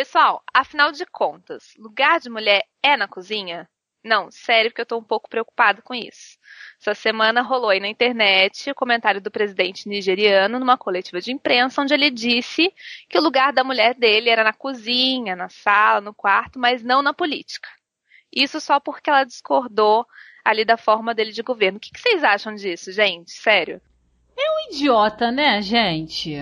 Pessoal, afinal de contas, lugar de mulher é na cozinha? Não, sério, porque eu tô um pouco preocupado com isso. Essa semana rolou aí na internet o comentário do presidente nigeriano numa coletiva de imprensa, onde ele disse que o lugar da mulher dele era na cozinha, na sala, no quarto, mas não na política. Isso só porque ela discordou ali da forma dele de governo. O que, que vocês acham disso, gente? Sério? É um idiota, né, gente?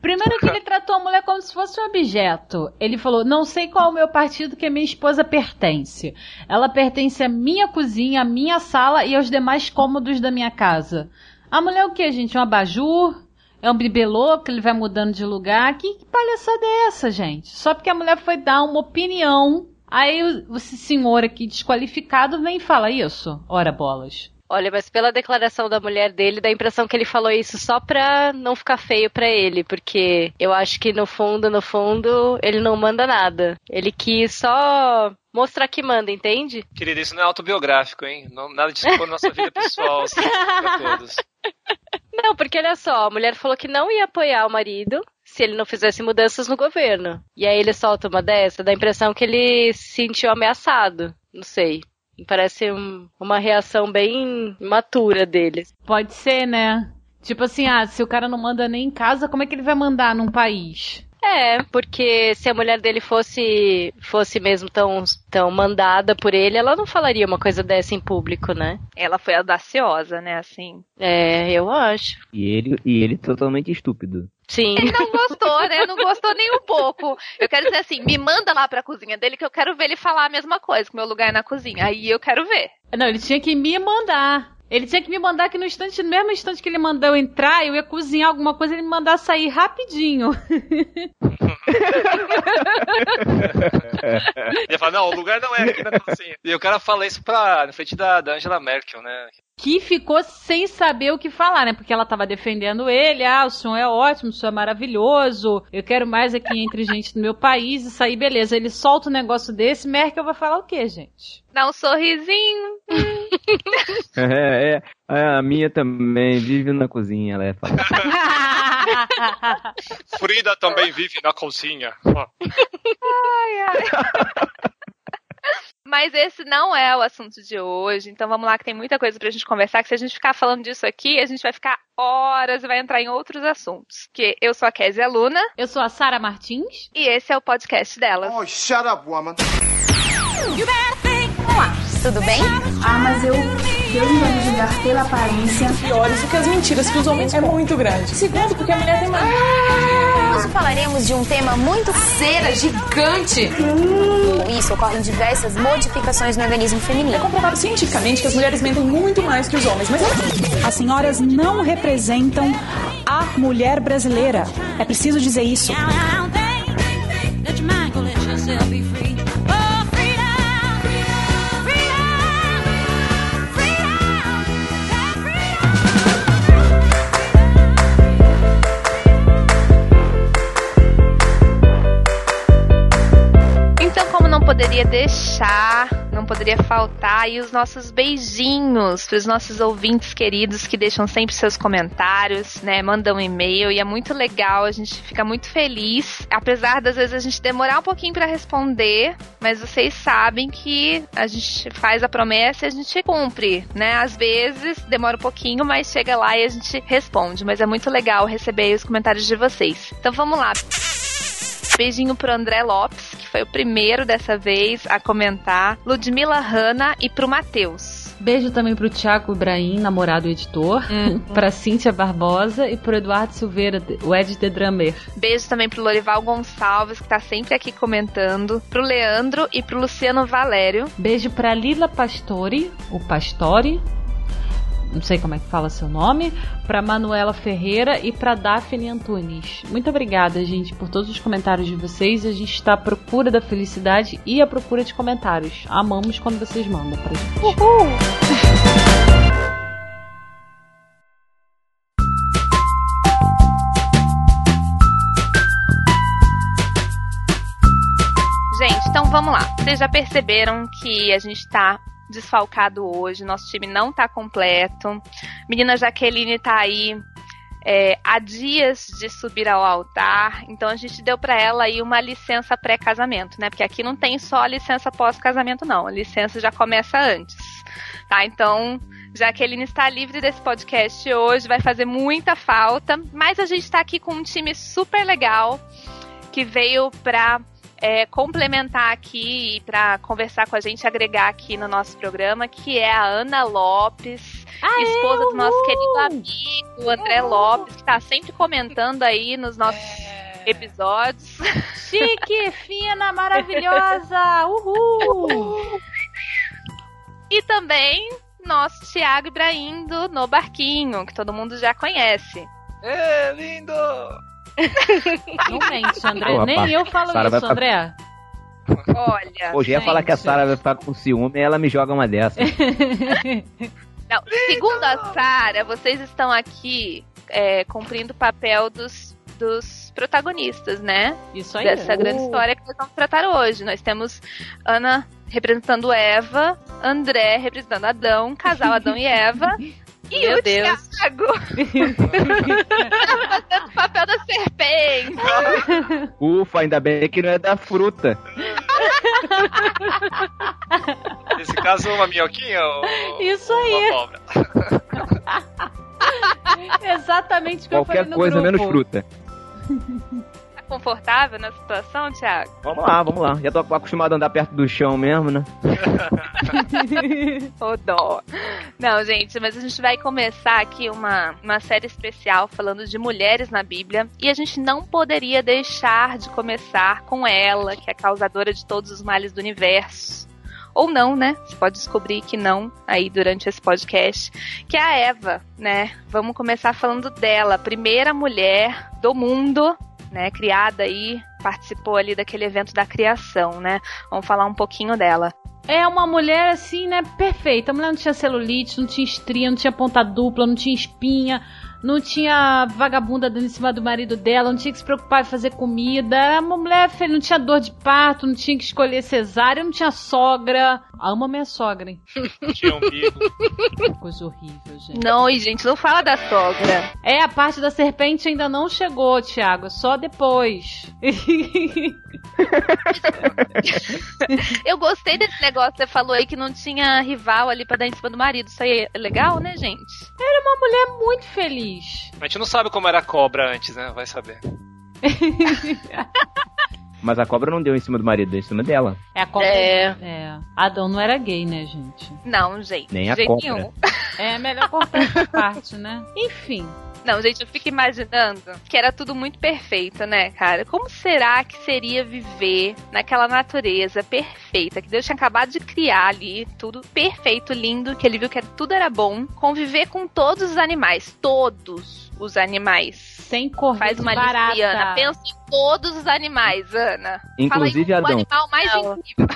Primeiro que ele tratou a mulher como se fosse um objeto. Ele falou: não sei qual é o meu partido que a minha esposa pertence. Ela pertence à minha cozinha, à minha sala e aos demais cômodos da minha casa. A mulher é o que, gente? Um abajur? É um bibelô que ele vai mudando de lugar? Que, que palhaçada é essa, gente? Só porque a mulher foi dar uma opinião. Aí esse senhor aqui desqualificado vem e fala isso. Ora bolas. Olha, mas pela declaração da mulher dele, dá a impressão que ele falou isso só pra não ficar feio pra ele, porque eu acho que no fundo, no fundo, ele não manda nada. Ele quis só mostrar que manda, entende? Querida, isso não é autobiográfico, hein? Não, nada de expor nossa vida pessoal assim, pra todos. Não, porque olha só, a mulher falou que não ia apoiar o marido se ele não fizesse mudanças no governo. E aí ele solta uma dessa, dá a impressão que ele se sentiu ameaçado. Não sei. Parece um, uma reação bem matura deles. Pode ser, né? Tipo assim, ah, se o cara não manda nem em casa, como é que ele vai mandar num país? É, porque se a mulher dele fosse fosse mesmo tão, tão mandada por ele, ela não falaria uma coisa dessa em público, né? Ela foi audaciosa, né, assim. É, eu acho. E ele, e ele totalmente estúpido. Sim. Ele não gostou, né? Não gostou nem um pouco. Eu quero dizer assim, me manda lá pra cozinha dele que eu quero ver ele falar a mesma coisa, que meu lugar é na cozinha. Aí eu quero ver. Não, ele tinha que me mandar. Ele tinha que me mandar que no instante, no mesmo instante que ele mandou eu entrar, eu ia cozinhar alguma coisa, ele me mandar sair rapidinho. Ele fala, não, o lugar não é aqui na cozinha. E o cara fala isso pra, na frente da, da Angela Merkel, né? Que ficou sem saber o que falar, né? Porque ela tava defendendo ele, ah, o som é ótimo, o som é maravilhoso, eu quero mais aqui entre gente do meu país, isso aí, beleza. Ele solta um negócio desse, Merkel vai falar o quê, gente? Dá um sorrisinho. é, é, é, a minha também vive na cozinha, ela é. Frida também vive na cozinha. ai, ai. Mas esse não é o assunto de hoje, então vamos lá que tem muita coisa pra gente conversar, que se a gente ficar falando disso aqui, a gente vai ficar horas e vai entrar em outros assuntos. Que eu sou a Kézia Luna. Eu sou a Sara Martins. E esse é o podcast delas. Oh, shut up, woman. Olá, tudo bem? Ah, mas eu... Deus me vai me julgar pela aparência. Piores do que as mentiras que os homens é muito grande. Segundo, porque a mulher tem mais. Hoje falaremos de um tema muito cera, gigante. Com isso, ocorrem diversas modificações no organismo feminino. É comprovado cientificamente que as mulheres mentem muito mais que os homens, mas as senhoras não representam a mulher brasileira. É preciso dizer isso. Poderia deixar, não poderia faltar e os nossos beijinhos para os nossos ouvintes queridos que deixam sempre seus comentários, né? Mandam um e-mail e é muito legal, a gente fica muito feliz, apesar das vezes a gente demorar um pouquinho para responder, mas vocês sabem que a gente faz a promessa e a gente cumpre, né? Às vezes demora um pouquinho, mas chega lá e a gente responde, mas é muito legal receber os comentários de vocês. Então vamos lá. Beijinho pro André Lopes, que foi o primeiro dessa vez a comentar. Ludmila Hanna e pro Matheus. Beijo também pro Thiago Ibrahim, namorado e editor, uhum. pra Cíntia Barbosa e pro Eduardo Silveira, o Ed The Drummer. Beijo também pro Lorival Gonçalves, que tá sempre aqui comentando, pro Leandro e pro Luciano Valério. Beijo pra Lila Pastori, o Pastore, não sei como é que fala seu nome, para Manuela Ferreira e para Daphne Antunes. Muito obrigada, gente, por todos os comentários de vocês. A gente está à procura da felicidade e à procura de comentários. Amamos quando vocês mandam pra gente. Uhul! Gente, então vamos lá. Vocês já perceberam que a gente tá desfalcado hoje, nosso time não tá completo. Menina Jaqueline tá aí é, há dias de subir ao altar, então a gente deu para ela aí uma licença pré-casamento, né? Porque aqui não tem só a licença pós-casamento, não. A licença já começa antes, tá? Então, Jaqueline está livre desse podcast hoje, vai fazer muita falta, mas a gente está aqui com um time super legal que veio para é, complementar aqui e para conversar com a gente, agregar aqui no nosso programa, que é a Ana Lopes, Aê, esposa do nosso uhul! querido amigo André Lopes, que está sempre comentando aí nos nossos episódios. Chique, fina, maravilhosa! Uhul! E também nosso Thiago Ibrahim do No Barquinho, que todo mundo já conhece. É, lindo! Não mente, André. Nem eu falo Sara vai isso, ficar- André. Olha. Hoje ia falar que a. Sara vai ficar com ciúme e ela me joga uma dessa. Não, segundo a Sara, vocês estão aqui é, cumprindo o papel dos, dos protagonistas, né? Isso aí. Dessa grande história que nós vamos tratar hoje. Nós temos Ana representando Eva, André representando Adão, casal Adão e Eva. E Meu o Deus. Thiago tá fazendo o papel da serpente. Ufa, ainda bem que não é da fruta. Nesse caso, uma minhoquinha ou Isso aí. uma cobra? Exatamente o que eu Qualquer falei no coisa grupo. menos fruta. Tá confortável na situação, Thiago? Vamos lá, vamos lá. Já tô acostumado a andar perto do chão mesmo, né? Ô dó. Não, gente, mas a gente vai começar aqui uma, uma série especial falando de mulheres na Bíblia. E a gente não poderia deixar de começar com ela, que é a causadora de todos os males do universo. Ou não, né? Você pode descobrir que não aí durante esse podcast. Que é a Eva, né? Vamos começar falando dela. Primeira mulher do mundo, né? Criada aí, participou ali daquele evento da criação, né? Vamos falar um pouquinho dela. É uma mulher assim, né? Perfeita. A mulher não tinha celulite, não tinha estria, não tinha ponta dupla, não tinha espinha, não tinha vagabunda dando em cima do marido dela, não tinha que se preocupar em fazer comida. Era uma mulher feliz, não tinha dor de parto, não tinha que escolher cesárea, não tinha sogra. Amo a minha sogra, hein? Tinha um bico. Coisa horrível, gente. Não, e gente, não fala da sogra. É, a parte da serpente ainda não chegou, Thiago. é Só depois. Eu gostei desse negócio que você falou aí que não tinha rival ali pra dar em cima do marido. Isso aí é legal, né, gente? Era uma mulher muito feliz. A gente não sabe como era a cobra antes, né? Vai saber. Mas a cobra não deu em cima do marido, deu em cima dela. É a cobra. É. É. Adão não era gay, né, gente? Não, gente. Nem a cobra. nenhum. É melhor cortar essa parte, né? Enfim. Não, gente, eu fico imaginando que era tudo muito perfeito, né, cara? Como será que seria viver naquela natureza perfeita que Deus tinha acabado de criar ali, tudo perfeito, lindo, que ele viu que tudo era bom, conviver com todos os animais, todos os animais. Sem correr Faz uma lista, barata. Ana. Pensa em todos os animais, Ana. Inclusive Fala aí o Adão. animal mais Não. incrível.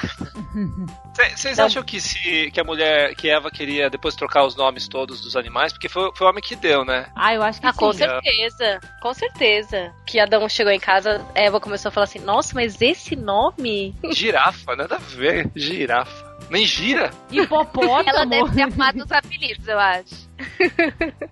Vocês acham que se que a mulher, que Eva queria depois trocar os nomes todos dos animais? Porque foi, foi o homem que deu, né? Ah, eu acho que Ah, com sim. certeza. Com certeza. Que Adão chegou em casa, Eva começou a falar assim: Nossa, mas esse nome? Girafa, nada a ver. Girafa. Nem gira. Hipopótamo. Ela deve ter arrumado os apelidos, eu acho.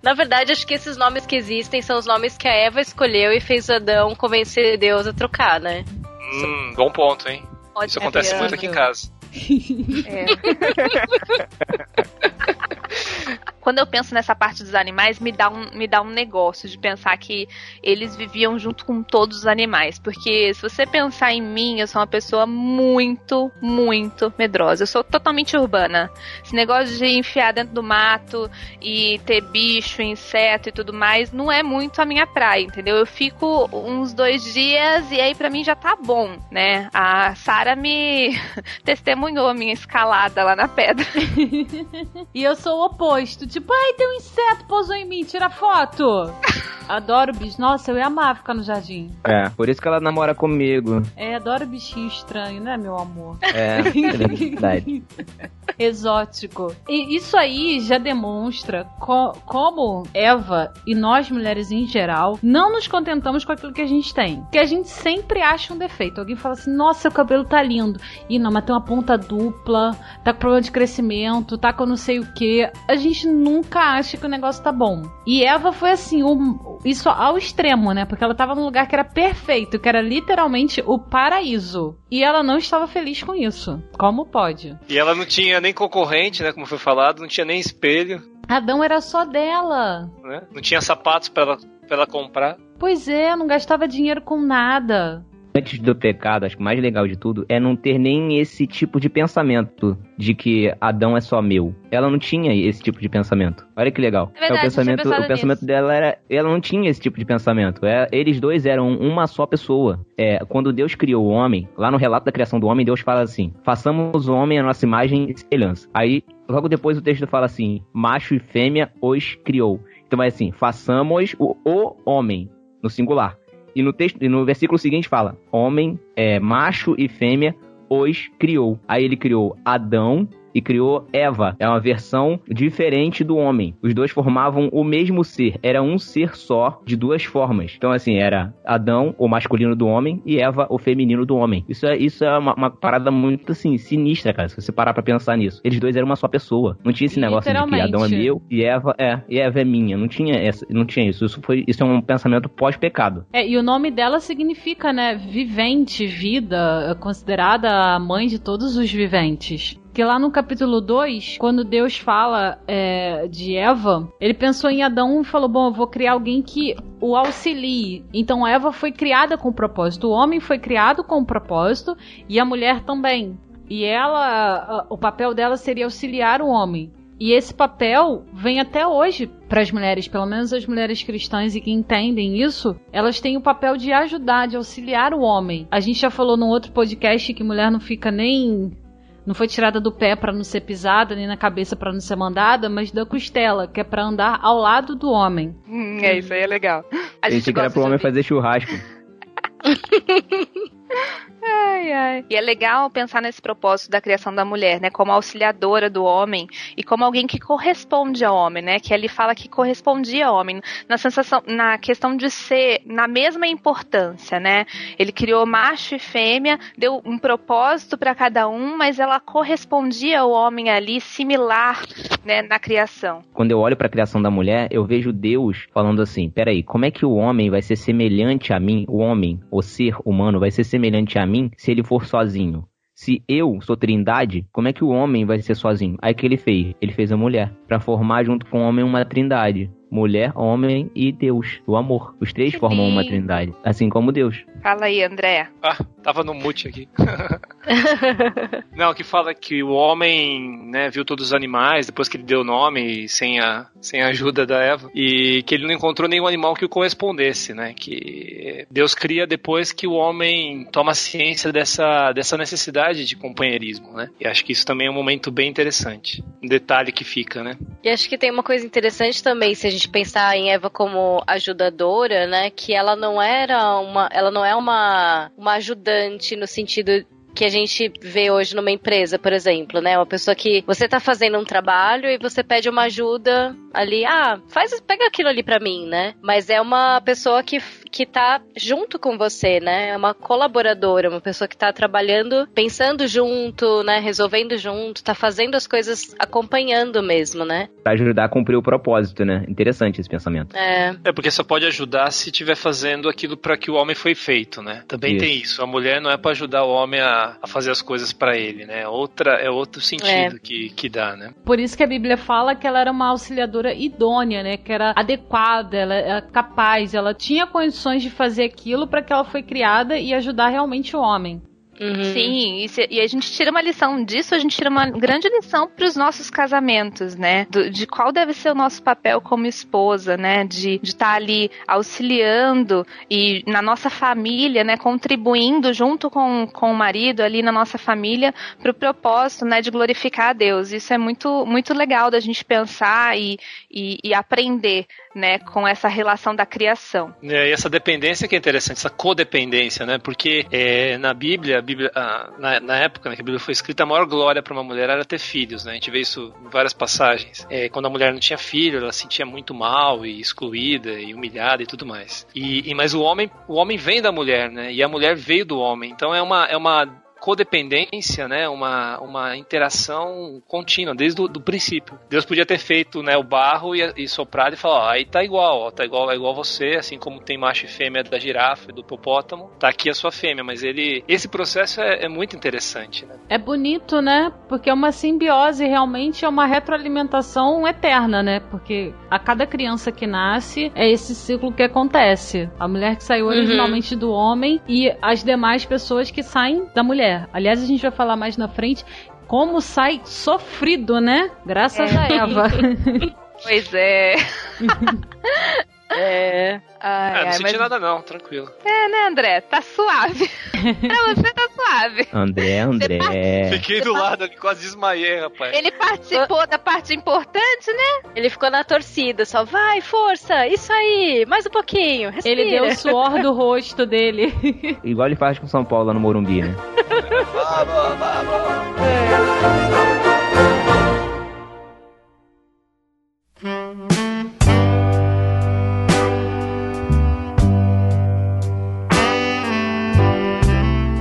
Na verdade, acho que esses nomes que existem são os nomes que a Eva escolheu e fez Adão convencer Deus a trocar, né? Hum, bom ponto, hein? Pode Isso acontece muito aqui em casa. É. Quando eu penso nessa parte dos animais, me dá, um, me dá um negócio de pensar que eles viviam junto com todos os animais. Porque se você pensar em mim, eu sou uma pessoa muito, muito medrosa. Eu sou totalmente urbana. Esse negócio de enfiar dentro do mato e ter bicho, inseto e tudo mais, não é muito a minha praia, entendeu? Eu fico uns dois dias e aí pra mim já tá bom, né? A Sara me testemunhou a minha escalada lá na pedra. E eu sou o oposto. Tipo, ai, tem um inseto pousou em mim, tira foto. Adoro bicho. Nossa, eu ia amar ficar no jardim. É, por isso que ela namora comigo. É, adoro bichinho estranho, né, meu amor? É, é verdade. Exótico. E isso aí já demonstra co- como Eva e nós mulheres em geral não nos contentamos com aquilo que a gente tem. Que a gente sempre acha um defeito. Alguém fala assim: nossa, o cabelo tá lindo. E não, mas tem uma ponta dupla, tá com problema de crescimento, tá com não sei o que. A gente nunca acha que o negócio tá bom. E Eva foi assim, isso ao extremo, né? Porque ela tava num lugar que era perfeito, que era literalmente o paraíso. E ela não estava feliz com isso. Como pode? E ela não tinha nem concorrente, né? Como foi falado, não tinha nem espelho. Adão era só dela. Né? Não tinha sapatos para ela, pra ela comprar. Pois é, não gastava dinheiro com nada antes do pecado, acho que o mais legal de tudo é não ter nem esse tipo de pensamento de que Adão é só meu. Ela não tinha esse tipo de pensamento. Olha que legal. É verdade, o pensamento, o pensamento dela era, ela não tinha esse tipo de pensamento. É, eles dois eram uma só pessoa. É, quando Deus criou o homem, lá no relato da criação do homem, Deus fala assim: "Façamos o homem a nossa imagem e semelhança". Aí, logo depois o texto fala assim: "Macho e fêmea os criou". Então é assim: "Façamos o, o homem no singular". E no texto, no versículo seguinte fala: homem, é, macho e fêmea os criou. Aí ele criou Adão e criou Eva. É uma versão diferente do homem. Os dois formavam o mesmo ser. Era um ser só, de duas formas. Então, assim, era Adão, o masculino do homem, e Eva, o feminino do homem. Isso é, isso é uma, uma parada muito, assim, sinistra, cara, se você parar pra pensar nisso. Eles dois eram uma só pessoa. Não tinha esse negócio de que Adão é meu e Eva é, e Eva é minha. Não tinha, essa, não tinha isso. Isso, foi, isso é um pensamento pós-pecado. É, e o nome dela significa, né, vivente, vida, considerada a mãe de todos os viventes. Que lá no capítulo 2, quando Deus fala é, de Eva, ele pensou em Adão e falou: Bom, eu vou criar alguém que o auxilie. Então Eva foi criada com propósito. O homem foi criado com propósito e a mulher também. E ela, o papel dela seria auxiliar o homem. E esse papel vem até hoje para as mulheres, pelo menos as mulheres cristãs e que entendem isso, elas têm o papel de ajudar, de auxiliar o homem. A gente já falou num outro podcast que mulher não fica nem não foi tirada do pé para não ser pisada, nem na cabeça para não ser mandada, mas da costela, que é para andar ao lado do homem. Hum, é, isso aí é legal. A gente que era pro homem fazer churrasco. Ai, ai. E é legal pensar nesse propósito da criação da mulher, né? Como auxiliadora do homem e como alguém que corresponde ao homem, né? Que ele fala que correspondia ao homem. Na sensação, na questão de ser na mesma importância, né? Ele criou macho e fêmea, deu um propósito para cada um, mas ela correspondia ao homem ali, similar, né? Na criação. Quando eu olho para a criação da mulher, eu vejo Deus falando assim: peraí, como é que o homem vai ser semelhante a mim? O homem, o ser humano, vai ser semelhante a mim se ele for sozinho. Se eu sou trindade, como é que o homem vai ser sozinho? Aí que ele fez? Ele fez a mulher, para formar junto com o homem uma trindade mulher, homem e Deus, o amor. Os três Sim. formam uma trindade, assim como Deus. Fala aí, André. Ah, tava no mute aqui. Não, que fala que o homem, né, viu todos os animais depois que ele deu o nome sem a, sem a ajuda da Eva e que ele não encontrou nenhum animal que o correspondesse, né? Que Deus cria depois que o homem toma ciência dessa, dessa necessidade de companheirismo, né? E acho que isso também é um momento bem interessante. Um detalhe que fica, né? E acho que tem uma coisa interessante também, se a gente gente pensar em Eva como ajudadora, né, que ela não era uma, ela não é uma, uma ajudante no sentido que a gente vê hoje numa empresa, por exemplo, né? Uma pessoa que você tá fazendo um trabalho e você pede uma ajuda ali, ah, faz, pega aquilo ali para mim, né? Mas é uma pessoa que que tá junto com você, né? É uma colaboradora, uma pessoa que tá trabalhando, pensando junto, né? Resolvendo junto, tá fazendo as coisas acompanhando mesmo, né? Pra ajudar a cumprir o propósito, né? Interessante esse pensamento. É. É porque só pode ajudar se estiver fazendo aquilo para que o homem foi feito, né? Também isso. tem isso. A mulher não é para ajudar o homem a, a fazer as coisas para ele, né? Outra é outro sentido é. que, que dá, né? Por isso que a Bíblia fala que ela era uma auxiliadora idônea, né? Que era adequada, ela era capaz, ela tinha condições condições de fazer aquilo para que ela foi criada e ajudar realmente o homem. Uhum. Sim, e, se, e, a gente tira uma lição disso, a gente tira uma grande lição para os nossos casamentos, né? Do, de qual deve ser o nosso papel como esposa, né? De estar tá ali auxiliando e na nossa família, né? Contribuindo junto com, com o marido ali na nossa família para o propósito, né? De glorificar a Deus. Isso é muito, muito legal da gente pensar e, e, e aprender, né? Com essa relação da criação. É, e essa dependência que é interessante, essa codependência, né? Porque é, na Bíblia Bíblia, na, na, época né, que a Bíblia foi escrita, a maior glória para uma mulher era ter filhos, né? A gente vê isso em várias passagens. É, quando a mulher não tinha filho, ela se sentia muito mal e excluída e humilhada e tudo mais. E, e mas o homem, o homem vem da mulher, né? E a mulher veio do homem. Então é uma, é uma codependência, né? Uma, uma interação contínua, desde o do princípio. Deus podia ter feito né, o barro e, e soprado e falar, ó, aí tá igual, ó, tá igual, é igual você, assim como tem macho e fêmea da girafa e do hipopótamo, tá aqui a sua fêmea, mas ele. Esse processo é, é muito interessante, né? É bonito, né? Porque é uma simbiose, realmente é uma retroalimentação eterna, né? Porque a cada criança que nasce é esse ciclo que acontece. A mulher que saiu originalmente do homem e as demais pessoas que saem da mulher. Aliás, a gente vai falar mais na frente como sai sofrido, né? Graças a Eva. Pois é. É. Ai, Ah, não ai, senti mas- nada não, tranquilo. É, né, André? Tá suave. pra você tá suave. André, André. Fiquei do lado ali, quase desmaiei, rapaz. Ele participou da parte importante, né? Ele ficou na torcida, só vai, força, isso aí, mais um pouquinho, respira. Ele deu o suor do rosto dele. Igual ele faz com São Paulo lá no Morumbi, né?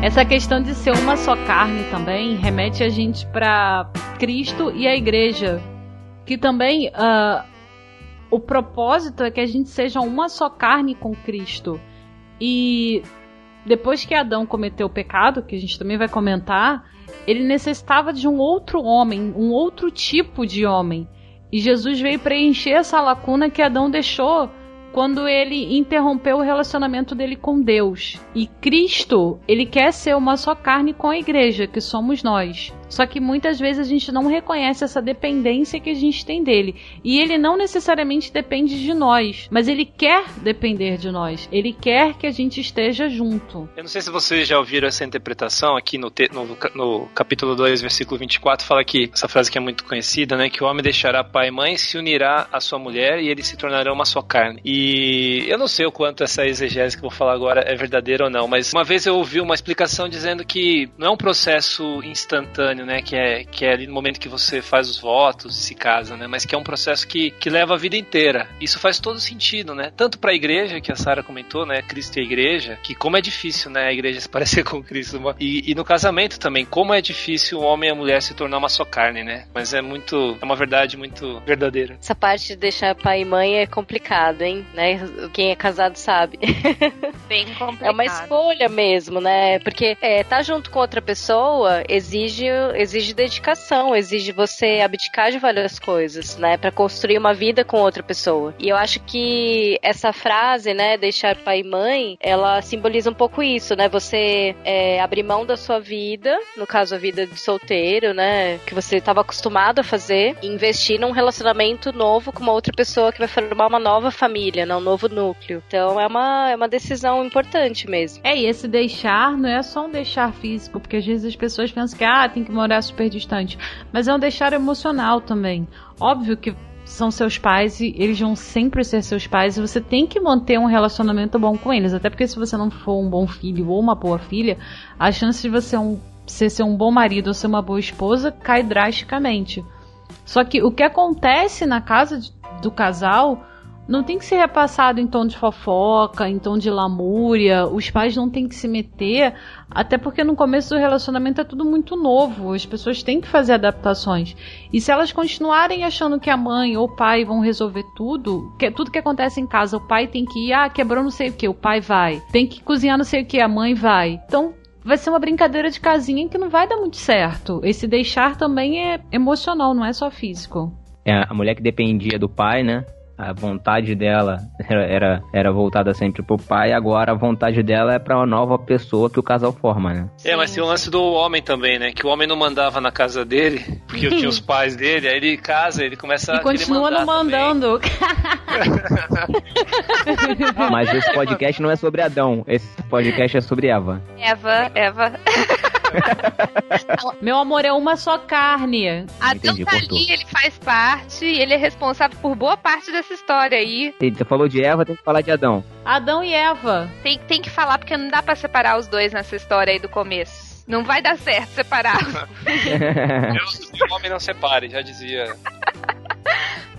Essa questão de ser uma só carne também remete a gente para Cristo e a igreja. Que também ah, o propósito é que a gente seja uma só carne com Cristo. E depois que Adão cometeu o pecado, que a gente também vai comentar, ele necessitava de um outro homem, um outro tipo de homem. E Jesus veio preencher essa lacuna que Adão deixou quando ele interrompeu o relacionamento dele com Deus. E Cristo, ele quer ser uma só carne com a igreja, que somos nós. Só que muitas vezes a gente não reconhece essa dependência que a gente tem dele. E ele não necessariamente depende de nós, mas ele quer depender de nós. Ele quer que a gente esteja junto. Eu não sei se vocês já ouviram essa interpretação aqui no, te- no, no capítulo 2, versículo 24, fala que essa frase que é muito conhecida, né? Que o homem deixará pai e mãe, se unirá à sua mulher e eles se tornarão uma só carne. E eu não sei o quanto essa exegese que eu vou falar agora é verdadeira ou não, mas uma vez eu ouvi uma explicação dizendo que não é um processo instantâneo, né? Que é, que é ali no momento que você faz os votos e se casa, né? Mas que é um processo que, que leva a vida inteira. Isso faz todo sentido, né? Tanto para a igreja, que a Sara comentou, né? Cristo e a igreja, que como é difícil, né? A igreja se parecer com Cristo. E, e no casamento também, como é difícil o homem e a mulher se tornar uma só carne, né? Mas é muito, é uma verdade muito verdadeira. Essa parte de deixar pai e mãe é complicado, hein? Né? Quem é casado sabe. Bem complicado. É uma escolha mesmo, né? Porque é, tá junto com outra pessoa exige, exige dedicação, exige você abdicar de várias coisas, né? Pra construir uma vida com outra pessoa. E eu acho que essa frase, né, deixar pai e mãe, ela simboliza um pouco isso, né? Você é, abrir mão da sua vida, no caso a vida de solteiro, né? Que você estava acostumado a fazer, e investir num relacionamento novo com uma outra pessoa que vai formar uma nova família, né? um novo núcleo. Então é uma, é uma decisão importante mesmo. É, e esse deixar não é só um deixar físico, porque às vezes as pessoas pensam que ah, tem que morar super distante. Mas é um deixar emocional também. Óbvio que são seus pais e eles vão sempre ser seus pais e você tem que manter um relacionamento bom com eles. Até porque se você não for um bom filho ou uma boa filha, a chance de você um, você ser um bom marido ou ser uma boa esposa cai drasticamente. Só que o que acontece na casa do casal não tem que ser repassado em tom de fofoca, em tom de lamúria. Os pais não têm que se meter, até porque no começo do relacionamento é tudo muito novo. As pessoas têm que fazer adaptações. E se elas continuarem achando que a mãe ou o pai vão resolver tudo, que tudo que acontece em casa, o pai tem que ir, ah, quebrou não sei o que, o pai vai. Tem que cozinhar não sei o que, a mãe vai. Então vai ser uma brincadeira de casinha que não vai dar muito certo. Esse deixar também é emocional, não é só físico. É, a mulher que dependia do pai, né? A vontade dela era, era, era voltada sempre pro pai, agora a vontade dela é pra uma nova pessoa que o casal forma, né? é, mas tem o lance do homem também, né? Que o homem não mandava na casa dele, porque tinha os pais dele, aí ele casa, ele começa E a querer continua não mandando. Mas esse podcast não é sobre Adão, esse podcast é sobre Eva. Eva, Eva. Meu amor, é uma só carne. Adão Entendi, tá cortou. ali, ele faz parte, ele é responsável por boa parte dessa história aí. Você falou de Eva, tem que falar de Adão. Adão e Eva. Tem, tem que falar porque não dá pra separar os dois nessa história aí do começo. Não vai dar certo separar. Deus e o homem não separe, já dizia.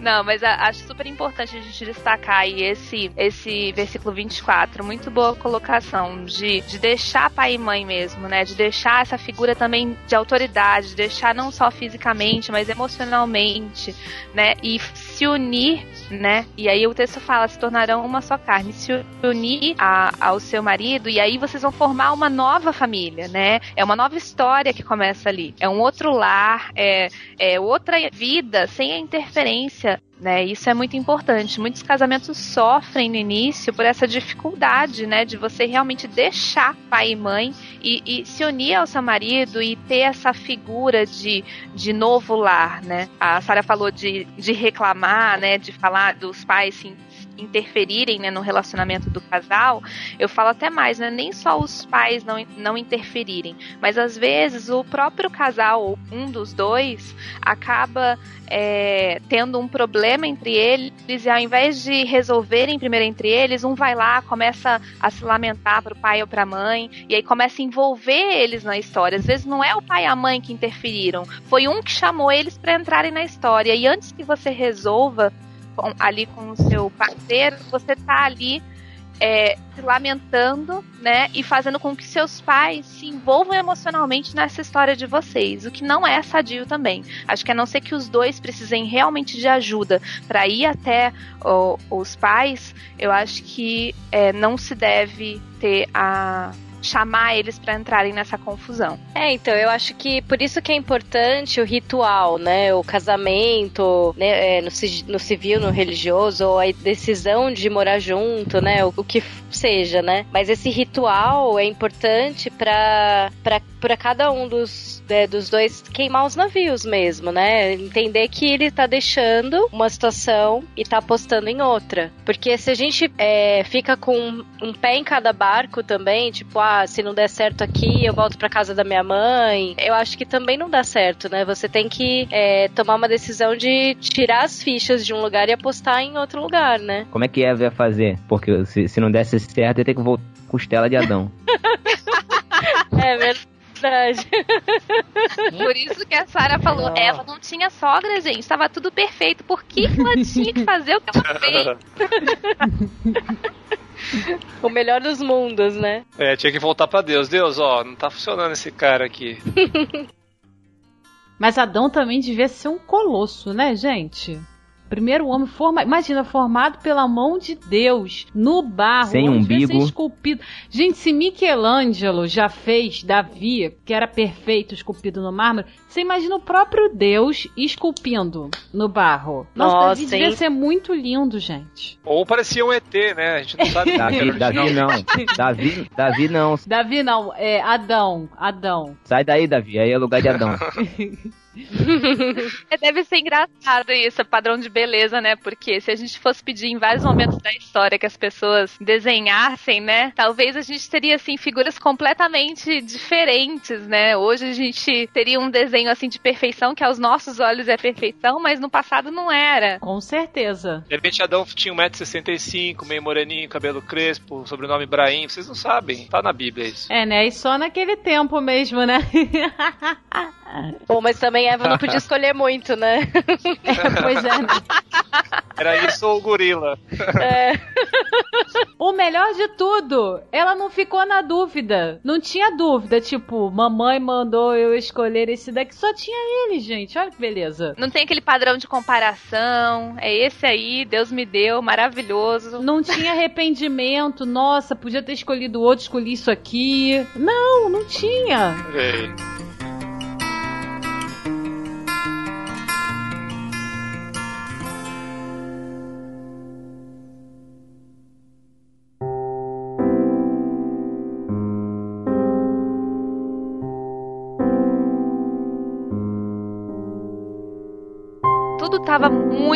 Não, mas acho super importante a gente destacar aí esse, esse versículo 24. Muito boa colocação de, de deixar pai e mãe mesmo, né? De deixar essa figura também de autoridade, de deixar não só fisicamente, mas emocionalmente, né? E se unir né? E aí o texto fala: se tornarão uma só carne, se unir a, ao seu marido, e aí vocês vão formar uma nova família, né? É uma nova história que começa ali. É um outro lar, é, é outra vida sem a interferência né? Isso é muito importante. Muitos casamentos sofrem no início por essa dificuldade, né, de você realmente deixar pai e mãe e, e se unir ao seu marido e ter essa figura de, de novo lar, né? A Sara falou de, de reclamar, né, de falar dos pais se interferirem né, no relacionamento do casal, eu falo até mais, né? Nem só os pais não, não interferirem, mas às vezes o próprio casal, ou um dos dois, acaba é, tendo um problema entre eles e ao invés de resolverem primeiro entre eles, um vai lá, começa a se lamentar pro pai ou pra mãe, e aí começa a envolver eles na história. Às vezes não é o pai e a mãe que interferiram, foi um que chamou eles para entrarem na história. E antes que você resolva com, ali com o seu parceiro, você tá ali é, se lamentando, né, e fazendo com que seus pais se envolvam emocionalmente nessa história de vocês, o que não é sadio também. Acho que a não ser que os dois precisem realmente de ajuda para ir até o, os pais, eu acho que é, não se deve ter a chamar eles para entrarem nessa confusão. É, então eu acho que por isso que é importante o ritual, né? O casamento, né? É, no, no, civil, no religioso, ou a decisão de morar junto, né? O, o que seja, né? Mas esse ritual é importante para para cada um dos, é, dos dois queimar os navios mesmo, né? Entender que ele tá deixando uma situação e tá apostando em outra. Porque se a gente é, fica com um pé em cada barco também, tipo, ah, se não der certo aqui, eu volto para casa da minha mãe, eu acho que também não dá certo, né? Você tem que é, tomar uma decisão de tirar as fichas de um lugar e apostar em outro lugar, né? Como é que Eva ia fazer? Porque se, se não desse certo, ia ter que voltar costela de Adão. é verdade. Por isso que a Sara falou, não. ela não tinha sogra, gente, estava tudo perfeito. Por que, que ela tinha que fazer o que ela fez? o melhor dos mundos, né? É, tinha que voltar para Deus. Deus, ó, não tá funcionando esse cara aqui. Mas Adão também devia ser um colosso, né, gente? Primeiro homem forma, imagina, formado pela mão de Deus, no barro, sem umbigo, esculpido. Gente, se Michelangelo já fez Davi, que era perfeito esculpido no mármore, você imagina o próprio Deus esculpindo no barro. Nossa, Nossa Davi devia ser muito lindo, gente. Ou parecia um ET, né? A gente não sabe. Davi, Davi não. Davi, Davi não. Davi não, é Adão, Adão. Sai daí, Davi, aí é lugar de Adão. É, deve ser engraçado isso, padrão de beleza, né? Porque se a gente fosse pedir em vários momentos da história que as pessoas desenhassem, né? Talvez a gente teria, assim, figuras completamente diferentes, né? Hoje a gente teria um desenho, assim, de perfeição, que aos nossos olhos é perfeição, mas no passado não era. Com certeza. De repente Adão tinha 1,65m, meio moreninho, cabelo crespo, sobrenome Ibrahim, vocês não sabem, tá na Bíblia isso. É, né? E só naquele tempo mesmo, né? Bom, mas também Eva não podia escolher muito, né? É, pois é. Né? Era isso ou o gorila. É. O melhor de tudo, ela não ficou na dúvida. Não tinha dúvida, tipo, mamãe mandou eu escolher esse daqui. Só tinha ele, gente. Olha que beleza. Não tem aquele padrão de comparação. É esse aí, Deus me deu, maravilhoso. Não tinha arrependimento. Nossa, podia ter escolhido outro, escolhi isso aqui. Não, não tinha. É.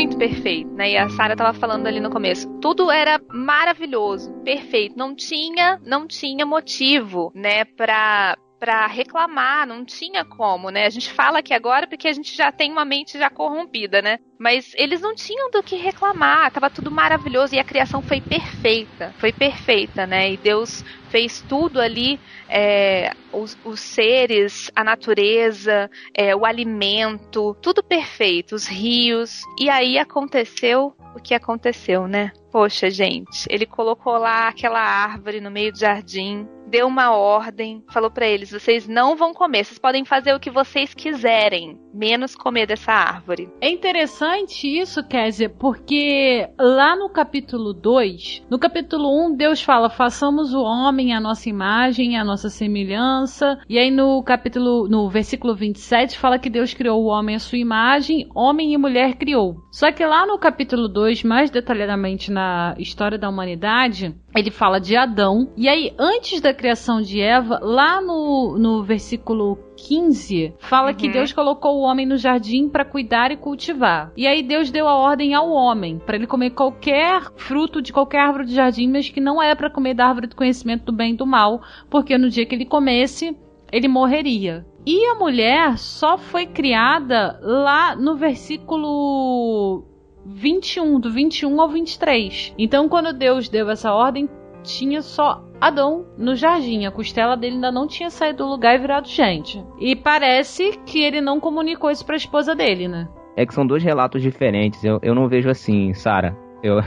muito perfeito, né? E a Sara estava falando ali no começo. Tudo era maravilhoso, perfeito. Não tinha, não tinha motivo, né, para para reclamar, não tinha como, né? A gente fala que agora porque a gente já tem uma mente já corrompida, né? Mas eles não tinham do que reclamar, tava tudo maravilhoso e a criação foi perfeita, foi perfeita, né? E Deus fez tudo ali, é, os, os, seres, a natureza, é, o alimento, tudo perfeito, os rios. E aí aconteceu o que aconteceu, né? Poxa, gente, ele colocou lá aquela árvore no meio do jardim, deu uma ordem, falou para eles: vocês não vão comer, vocês podem fazer o que vocês quiserem, menos comer dessa árvore. É interessante isso, Kézia, porque lá no capítulo 2, no capítulo 1, um, Deus fala: façamos o homem a nossa imagem, a nossa semelhança. E aí no capítulo, no versículo 27, fala que Deus criou o homem à sua imagem, homem e mulher criou. Só que lá no capítulo 2, mais detalhadamente na história da humanidade, ele fala de Adão. E aí, antes da criação de Eva, lá no, no versículo 15, fala uhum. que Deus colocou o homem no jardim para cuidar e cultivar. E aí Deus deu a ordem ao homem para ele comer qualquer fruto de qualquer árvore de jardim, mas que não é para comer da árvore do conhecimento do bem e do mal, porque no dia que ele comesse, ele morreria. E a mulher só foi criada lá no versículo 21, do 21 ao 23. Então, quando Deus deu essa ordem, tinha só Adão no jardim. A costela dele ainda não tinha saído do lugar e virado gente. E parece que ele não comunicou isso pra esposa dele, né? É que são dois relatos diferentes. Eu, eu não vejo assim, Sara. Eu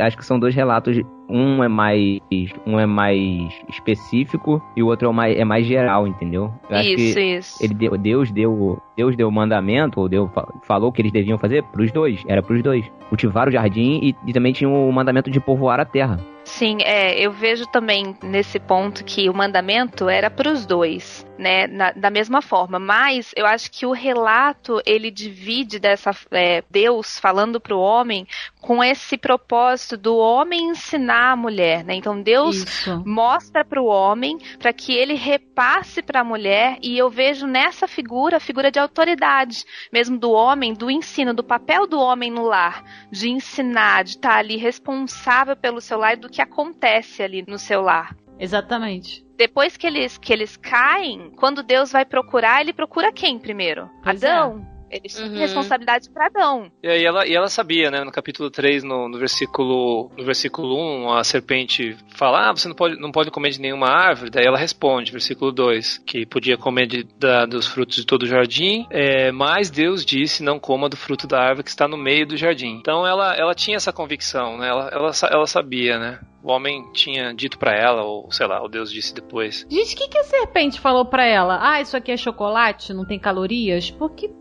acho que são dois relatos um é mais um é mais específico e o outro é mais, é mais geral, entendeu? Eu isso, isso. Ele deu, Deus deu Deus deu o mandamento ou deu, falou que eles deviam fazer para os dois, era para os dois, cultivar o jardim e, e também tinha o mandamento de povoar a terra. Sim, é, eu vejo também nesse ponto que o mandamento era para os dois, né, na, da mesma forma. Mas eu acho que o relato ele divide dessa é, Deus falando para o homem com esse propósito do homem ensinar a mulher, né? Então Deus Isso. mostra para o homem para que ele repasse para a mulher e eu vejo nessa figura a figura de autoridade, mesmo do homem, do ensino, do papel do homem no lar, de ensinar, de estar tá ali responsável pelo seu lar e do que acontece ali no seu lar. Exatamente. Depois que eles, que eles caem, quando Deus vai procurar, ele procura quem primeiro? Pois é. Adão. É. Eles tinham uhum. responsabilidade para Adão. E aí ela, e ela sabia, né? No capítulo 3, no, no, versículo, no versículo 1, a serpente fala: Ah, você não pode, não pode comer de nenhuma árvore. Daí ela responde, versículo 2, que podia comer de, da, dos frutos de todo o jardim, é, mas Deus disse: Não coma do fruto da árvore que está no meio do jardim. Então ela, ela tinha essa convicção, né? Ela, ela, ela sabia, né? O homem tinha dito para ela, ou sei lá, o Deus disse depois. Gente, o que, que a serpente falou para ela? Ah, isso aqui é chocolate, não tem calorias? Porque.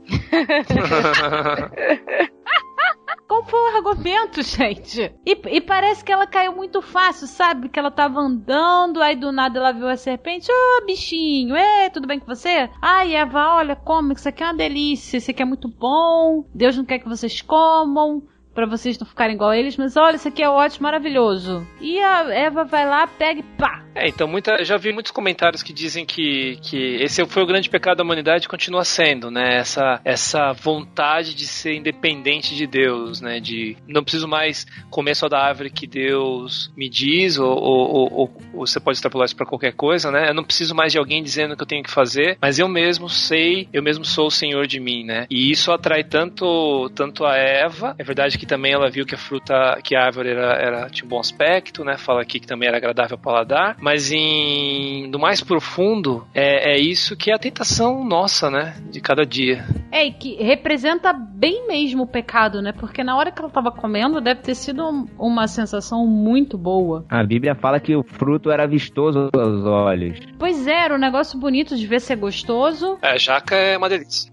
Qual foi o argumento, gente? E, e, parece que ela caiu muito fácil, sabe? Que ela tava andando, aí do nada ela viu a serpente. Ô, oh, bichinho, é, tudo bem com você? Ai, Eva, olha, come, isso aqui é uma delícia, isso aqui é muito bom. Deus não quer que vocês comam para vocês não ficarem igual a eles, mas olha, isso aqui é ótimo, maravilhoso. E a Eva vai lá, pega e pá. É, então muita, já vi muitos comentários que dizem que, que esse foi o grande pecado da humanidade e continua sendo, né? Essa, essa vontade de ser independente de Deus, né? De não preciso mais comer só da árvore que Deus me diz, ou, ou, ou, ou você pode extrapolar isso para qualquer coisa, né? Eu não preciso mais de alguém dizendo o que eu tenho que fazer, mas eu mesmo sei, eu mesmo sou o Senhor de mim, né? E isso atrai tanto, tanto a Eva, é verdade que também ela viu que a fruta, que a árvore era, era tinha um bom aspecto, né? Fala aqui que também era agradável ao paladar, mas em do mais profundo é, é isso que é a tentação nossa, né? De cada dia. É, e que representa bem mesmo o pecado, né? Porque na hora que ela estava comendo deve ter sido uma sensação muito boa. A Bíblia fala que o fruto era vistoso aos olhos. Pois é, era um negócio bonito de ver ser gostoso. É, jaca é uma delícia.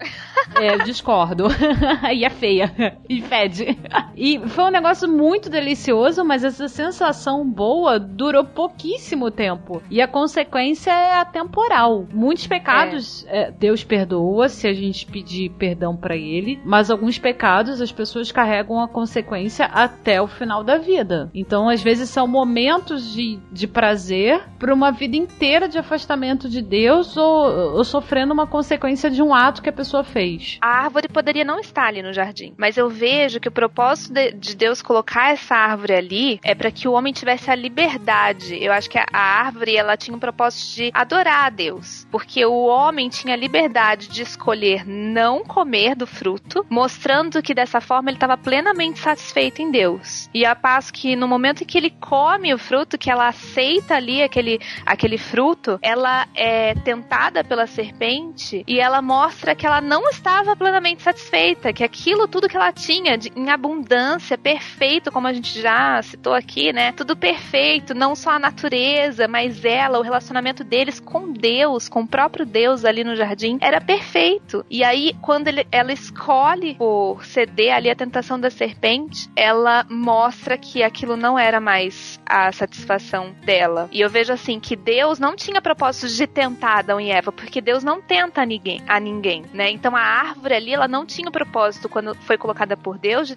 É, discordo. e é feia. E fede. E foi um negócio muito delicioso, mas essa sensação boa durou pouquíssimo tempo. E a consequência é atemporal. Muitos pecados é. É, Deus perdoa se a gente pedir perdão para ele, mas alguns pecados as pessoas carregam a consequência até o final da vida. Então, às vezes, são momentos de, de prazer para uma vida inteira de afastamento de Deus ou, ou sofrendo uma consequência de um ato que a pessoa fez. A árvore poderia não estar ali no jardim, mas eu vejo que o propósito de, de Deus colocar essa árvore ali é para que o homem tivesse a liberdade. Eu acho que a, a árvore ela tinha um propósito de adorar a Deus, porque o homem tinha liberdade de escolher não comer do fruto, mostrando que dessa forma ele estava plenamente satisfeito em Deus. E a passo que no momento em que ele come o fruto, que ela aceita ali aquele, aquele fruto, ela é tentada pela serpente e ela mostra que ela não estava plenamente satisfeita, que aquilo tudo que ela tinha de, em abundância, perfeito, como a gente já citou aqui, né? Tudo perfeito, não só a natureza, mas ela, o relacionamento deles com Deus, com o próprio Deus ali no jardim, era perfeito. E aí, quando ele, ela escolhe por ceder ali a tentação da serpente, ela mostra que aquilo não era mais a satisfação dela. E eu vejo assim que Deus não tinha propósito de tentar Adão e Eva, porque Deus não tenta a ninguém, a ninguém, né? Então a árvore ali, ela não tinha o propósito quando foi colocada por Deus de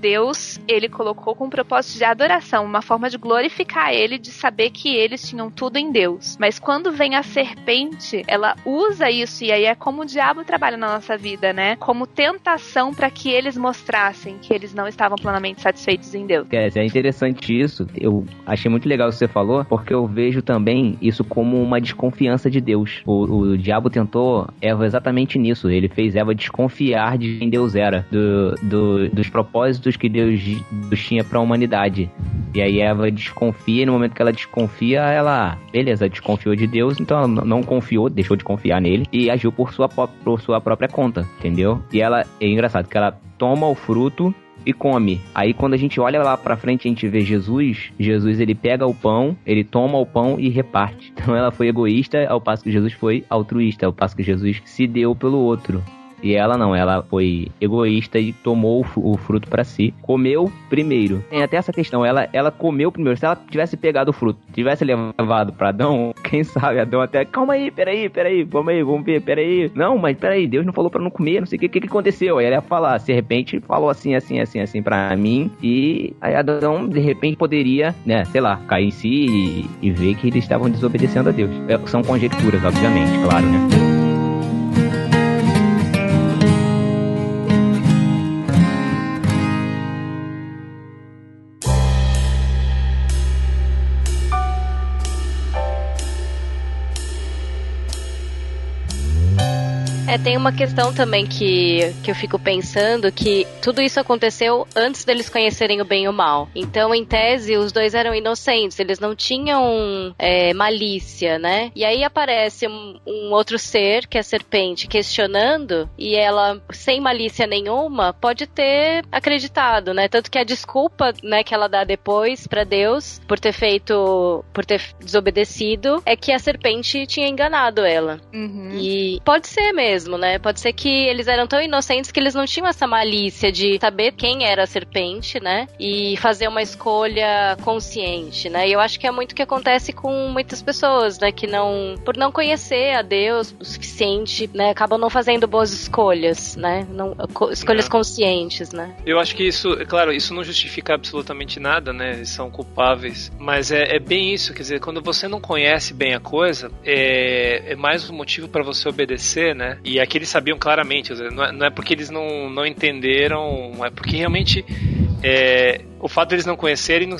Deus, ele colocou com o propósito de adoração, uma forma de glorificar ele, de saber que eles tinham tudo em Deus. Mas quando vem a serpente, ela usa isso e aí é como o diabo trabalha na nossa vida, né? Como tentação para que eles mostrassem que eles não estavam plenamente satisfeitos em Deus. É, é interessante isso. Eu achei muito legal o que você falou, porque eu vejo também isso como uma desconfiança de Deus. O, o diabo tentou Eva exatamente nisso. Ele fez Eva desconfiar de quem Deus era, do, do, dos propósitos que Deus, Deus tinha para a humanidade. E aí Eva desconfia, e no momento que ela desconfia, ela, beleza, desconfiou de Deus, então ela não confiou, deixou de confiar nele e agiu por sua, por sua própria conta, entendeu? E ela, é engraçado que ela toma o fruto e come. Aí quando a gente olha lá pra frente, a gente vê Jesus, Jesus ele pega o pão, ele toma o pão e reparte. Então ela foi egoísta, ao passo que Jesus foi altruísta, ao passo que Jesus se deu pelo outro. E ela não, ela foi egoísta e tomou o fruto para si. Comeu primeiro. Tem até essa questão, ela, ela comeu primeiro. Se ela tivesse pegado o fruto, tivesse levado para Adão, quem sabe Adão até, calma aí, peraí, peraí, vamos aí, vamos ver, peraí. Não, mas peraí, Deus não falou para não comer, não sei o que, que, que aconteceu. Aí ela ia falar, de repente falou assim, assim, assim, assim para mim. E aí Adão, de repente, poderia, né, sei lá, cair em si e, e ver que eles estavam desobedecendo a Deus. É, são conjecturas, obviamente, claro, né? É, tem uma questão também que, que eu fico pensando que tudo isso aconteceu antes deles conhecerem o bem e o mal. Então, em tese, os dois eram inocentes, eles não tinham é, malícia, né? E aí aparece um, um, outro ser, que é a serpente, questionando, e ela, sem malícia nenhuma, pode ter acreditado, né? Tanto que a desculpa, né, que ela dá depois para Deus por ter feito, por ter desobedecido, é que a serpente tinha enganado ela. Uhum. E pode ser mesmo mesmo, né? Pode ser que eles eram tão inocentes que eles não tinham essa malícia de saber quem era a serpente, né? E fazer uma escolha consciente, né? E eu acho que é muito o que acontece com muitas pessoas, né? Que não, por não conhecer a Deus o suficiente, né? Acabam não fazendo boas escolhas, né? Não, escolhas é. conscientes, né? Eu acho que isso, é claro, isso não justifica absolutamente nada, né? Eles são culpáveis, mas é, é bem isso, quer dizer, quando você não conhece bem a coisa, é, é mais um motivo para você obedecer, né? E aqui eles sabiam claramente, não é, não é porque eles não, não entenderam, é porque realmente é, o fato deles de não conhecerem não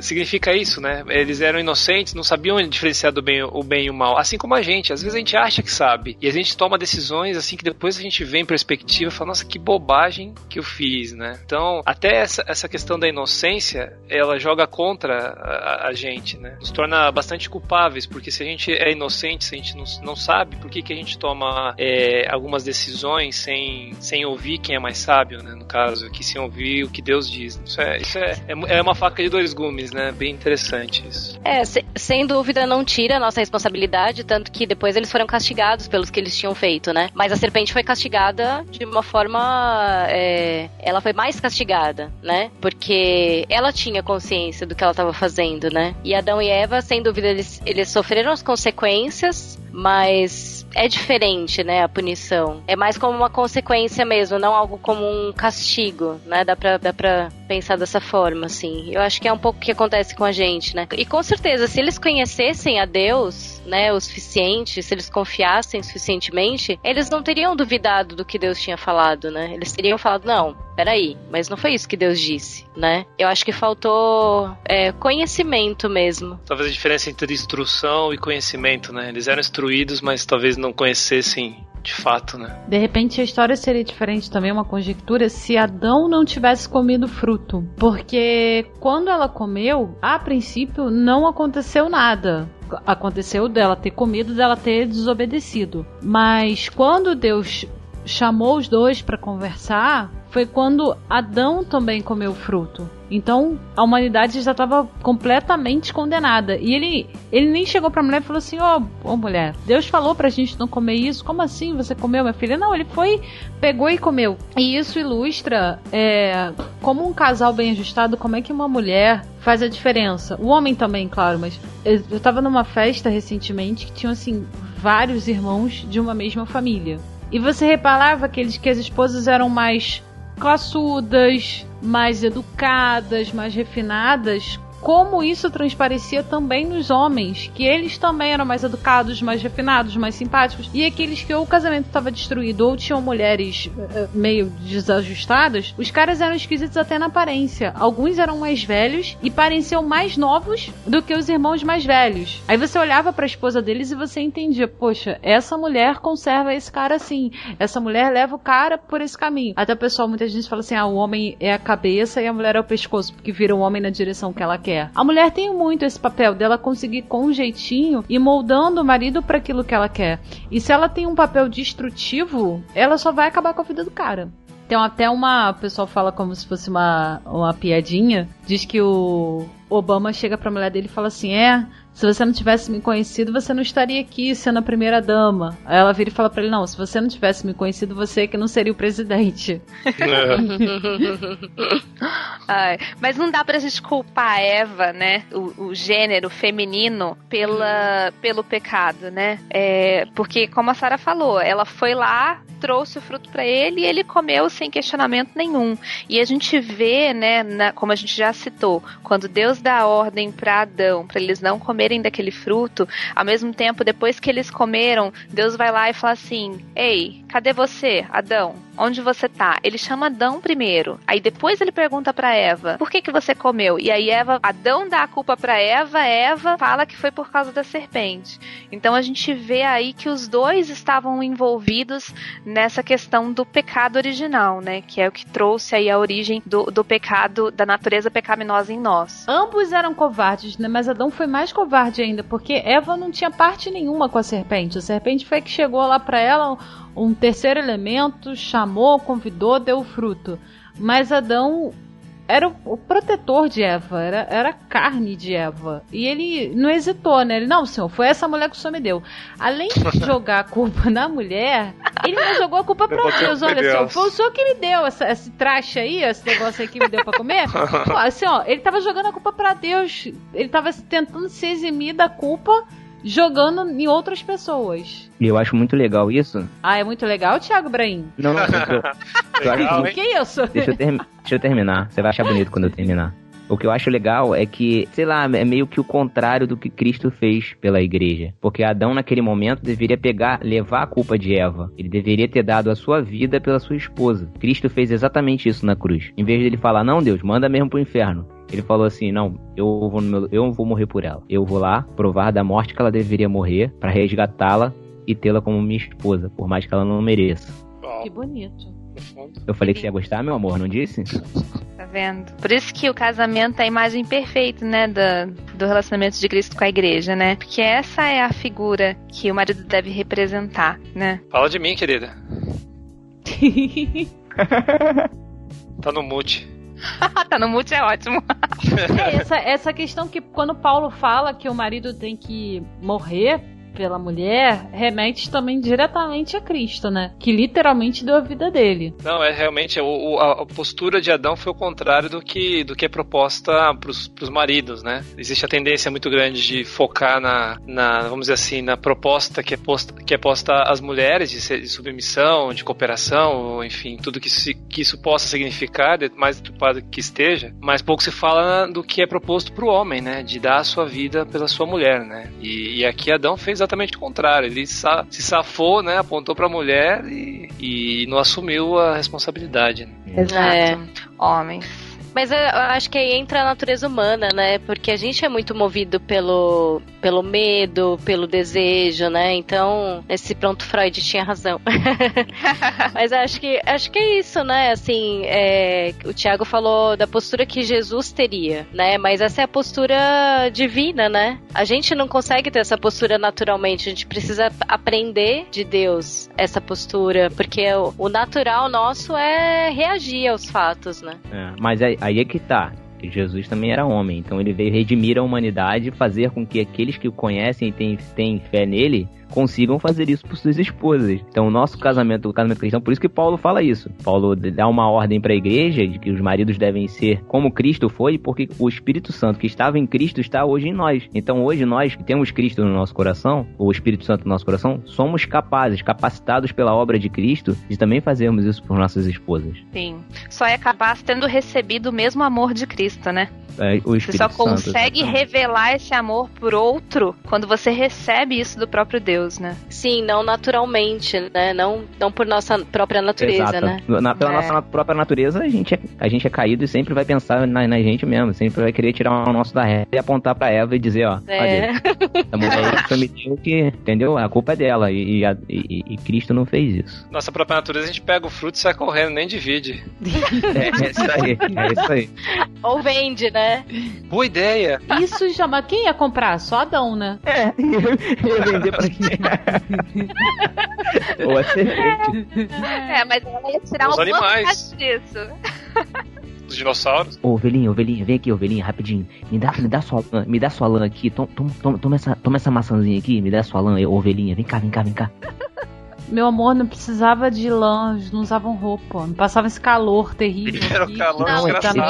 significa isso, né? Eles eram inocentes, não sabiam diferenciar do bem, o bem e o mal. Assim como a gente, às vezes a gente acha que sabe. E a gente toma decisões assim que depois a gente vê em perspectiva e fala, nossa, que bobagem que eu fiz, né? Então, até essa, essa questão da inocência, ela joga contra a, a gente, né? Nos torna bastante culpáveis, porque se a gente é inocente, se a gente não, não sabe por que, que a gente toma é, algumas decisões sem, sem ouvir quem é mais sábio, né? No caso aqui, sem ouvir o que Deus diz. Isso é, Isso é, é, é uma faca de dois gumes, né? Bem interessante isso. É, se, sem dúvida não tira a nossa responsabilidade, tanto que depois eles foram castigados pelos que eles tinham feito, né? Mas a serpente foi castigada de uma forma. É, ela foi mais castigada, né? Porque ela tinha consciência do que ela estava fazendo, né? E Adão e Eva, sem dúvida, eles, eles sofreram as consequências, mas é diferente, né, a punição. É mais como uma consequência mesmo, não algo como um castigo, né? Dá pra, dá pra pensar dessa forma, assim. Eu acho que é um pouco o que acontece com a gente, né? E com certeza, se eles conhecessem a Deus, né, o suficiente, se eles confiassem suficientemente, eles não teriam duvidado do que Deus tinha falado, né? Eles teriam falado, não, peraí, mas não foi isso que Deus disse, né? Eu acho que faltou é, conhecimento mesmo. Talvez a diferença entre instrução e conhecimento, né? Eles eram instruídos, mas talvez não conhecessem de fato, né? De repente a história seria diferente também, uma conjectura, se Adão não tivesse comido fruto. Porque quando ela comeu, a princípio não aconteceu nada aconteceu dela ter comido, dela ter desobedecido. Mas quando Deus chamou os dois para conversar, foi quando Adão também comeu fruto. Então a humanidade já estava completamente condenada. E ele, ele nem chegou para a mulher e falou assim: Ó, oh, oh, mulher, Deus falou para a gente não comer isso. Como assim você comeu, minha filha? Não, ele foi, pegou e comeu. E isso ilustra é, como um casal bem ajustado, como é que uma mulher faz a diferença. O homem também, claro, mas eu estava numa festa recentemente que tinham assim vários irmãos de uma mesma família. E você reparava que, eles, que as esposas eram mais classudas, mais educadas, mais refinadas, como isso transparecia também nos homens, que eles também eram mais educados, mais refinados, mais simpáticos, e aqueles que ou o casamento estava destruído ou tinham mulheres uh, meio desajustadas, os caras eram esquisitos até na aparência. Alguns eram mais velhos e pareciam mais novos do que os irmãos mais velhos. Aí você olhava para a esposa deles e você entendia, poxa, essa mulher conserva esse cara assim, essa mulher leva o cara por esse caminho. Até o pessoal muita gente fala assim: "Ah, o homem é a cabeça e a mulher é o pescoço", porque vira o homem na direção que ela quer mulher. A mulher tem muito esse papel dela conseguir com um jeitinho e moldando o marido para aquilo que ela quer. E se ela tem um papel destrutivo, ela só vai acabar com a vida do cara. Tem até uma. O pessoal fala como se fosse uma, uma piadinha. Diz que o Obama chega pra mulher dele e fala assim: É, se você não tivesse me conhecido, você não estaria aqui sendo a primeira dama. Aí ela vira e fala para ele: Não, se você não tivesse me conhecido, você que não seria o presidente. É. Ai, mas não dá pra gente culpar a Eva, né? O, o gênero feminino pela, pelo pecado, né? É, porque, como a Sara falou, ela foi lá, trouxe o fruto para ele e ele comeu sem questionamento nenhum. E a gente vê, né, na, como a gente já citou, quando Deus dá a ordem para Adão, para eles não comerem comerem daquele fruto, ao mesmo tempo, depois que eles comeram, Deus vai lá e fala assim: Ei, cadê você, Adão? Onde você tá? Ele chama Adão primeiro. Aí depois ele pergunta para Eva: Por que que você comeu? E aí Eva, Adão dá a culpa para Eva, Eva fala que foi por causa da serpente. Então a gente vê aí que os dois estavam envolvidos nessa questão do pecado original, né? Que é o que trouxe aí a origem do, do pecado, da natureza pecaminosa em nós. Ambos eram covardes, né? Mas Adão foi mais covarde ainda, porque Eva não tinha parte nenhuma com a serpente. A serpente foi que chegou lá para ela, um terceiro elemento, chamou, convidou, deu o fruto. Mas Adão era o, protetor de Eva, era, era a carne de Eva. E ele não hesitou, né? Ele, não, senhor, foi essa mulher que o senhor me deu. Além de jogar a culpa na mulher, ele não jogou a culpa pra Deus. Olha, senhor, foi o senhor que me deu essa, esse traste aí, esse negócio aí que me deu pra comer. Pô, assim, ó, ele tava jogando a culpa pra Deus. Ele tava tentando se eximir da culpa jogando em outras pessoas. E eu acho muito legal isso. Ah, é muito legal, Thiago Brahim? Não, não, eu, eu acho que... que isso? Deixa eu, ter... Deixa eu terminar. Você vai achar bonito quando eu terminar. O que eu acho legal é que, sei lá, é meio que o contrário do que Cristo fez pela igreja. Porque Adão, naquele momento, deveria pegar, levar a culpa de Eva. Ele deveria ter dado a sua vida pela sua esposa. Cristo fez exatamente isso na cruz. Em vez de ele falar, não, Deus, manda mesmo pro inferno. Ele falou assim: Não, eu vou, meu, eu vou morrer por ela. Eu vou lá provar da morte que ela deveria morrer para resgatá-la e tê-la como minha esposa, por mais que ela não mereça. Que bonito. Eu falei que você ia gostar, meu amor, não disse? Tá vendo? Por isso que o casamento é a imagem perfeita, né, do, do relacionamento de Cristo com a igreja, né? Porque essa é a figura que o marido deve representar, né? Fala de mim, querida. tá no mute. tá no mute é ótimo. É, essa, essa questão que quando Paulo fala que o marido tem que morrer pela mulher remete também diretamente a Cristo, né? Que literalmente deu a vida dele. Não, é realmente o, a postura de Adão foi o contrário do que, do que é proposta pros, pros maridos, né? Existe a tendência muito grande de focar na, na vamos dizer assim, na proposta que é posta, que é posta às mulheres de, de submissão, de cooperação, enfim, tudo que, se, que isso possa significar, mais preocupado que esteja, mas pouco se fala do que é proposto pro homem, né? De dar a sua vida pela sua mulher, né? E, e aqui Adão fez exatamente o contrário. Ele sa se safou, né? Apontou pra mulher e, e não assumiu a responsabilidade. Né? Exato. É. Homens. Mas eu acho que aí entra a natureza humana, né? Porque a gente é muito movido pelo, pelo medo, pelo desejo, né? Então, esse pronto Freud tinha razão. Mas acho que acho que é isso, né? Assim, é, o Tiago falou da postura que Jesus teria, né? Mas essa é a postura divina, né? A gente não consegue ter essa postura naturalmente. A gente precisa aprender de Deus essa postura, porque o, o natural nosso é reagir aos fatos, né? É, mas aí, aí é que tá. Jesus também era homem, então ele veio redimir a humanidade e fazer com que aqueles que o conhecem e têm, têm fé nele consigam fazer isso por suas esposas. Então, o nosso casamento, o casamento cristão, por isso que Paulo fala isso. Paulo dá uma ordem para a igreja de que os maridos devem ser como Cristo foi, porque o Espírito Santo que estava em Cristo está hoje em nós. Então, hoje nós que temos Cristo no nosso coração, o Espírito Santo no nosso coração, somos capazes, capacitados pela obra de Cristo, de também fazermos isso por nossas esposas. Sim. Só é capaz tendo recebido o mesmo amor de Cristo, né? É, você só consegue Santo, revelar esse amor por outro quando você recebe isso do próprio Deus, né? Sim, não naturalmente, né? Não, não por nossa própria natureza, Exato. né? Na, pela é. nossa própria natureza, a gente, é, a gente é caído e sempre vai pensar na, na gente mesmo. Sempre vai querer tirar o nosso da reta e apontar pra Eva e dizer, ó, é. essa mulher que, entendeu? A culpa é dela e, e, e, e, Cristo não fez isso. Nossa própria natureza, a gente pega o fruto e sai correndo, nem divide. é, é isso aí, é isso aí. Ou vende, né? Boa ideia. Isso chama. Quem ia comprar? Só Adão, né? É, ia vender pra quem? Ou a serpente. É, mas ela ia tirar Os um animais. disso. Os dinossauros. Ô, ovelhinha, ovelhinha, vem aqui, ovelhinha, rapidinho. Me dá, me dá sua lã, me dá sua lã aqui. Toma, toma, toma, essa, toma essa maçãzinha aqui, me dá sua lã, ovelhinha. Vem cá, vem cá, vem cá. Meu amor, não precisava de lã, não usavam roupa. Não passava esse calor terrível. Era o calor não,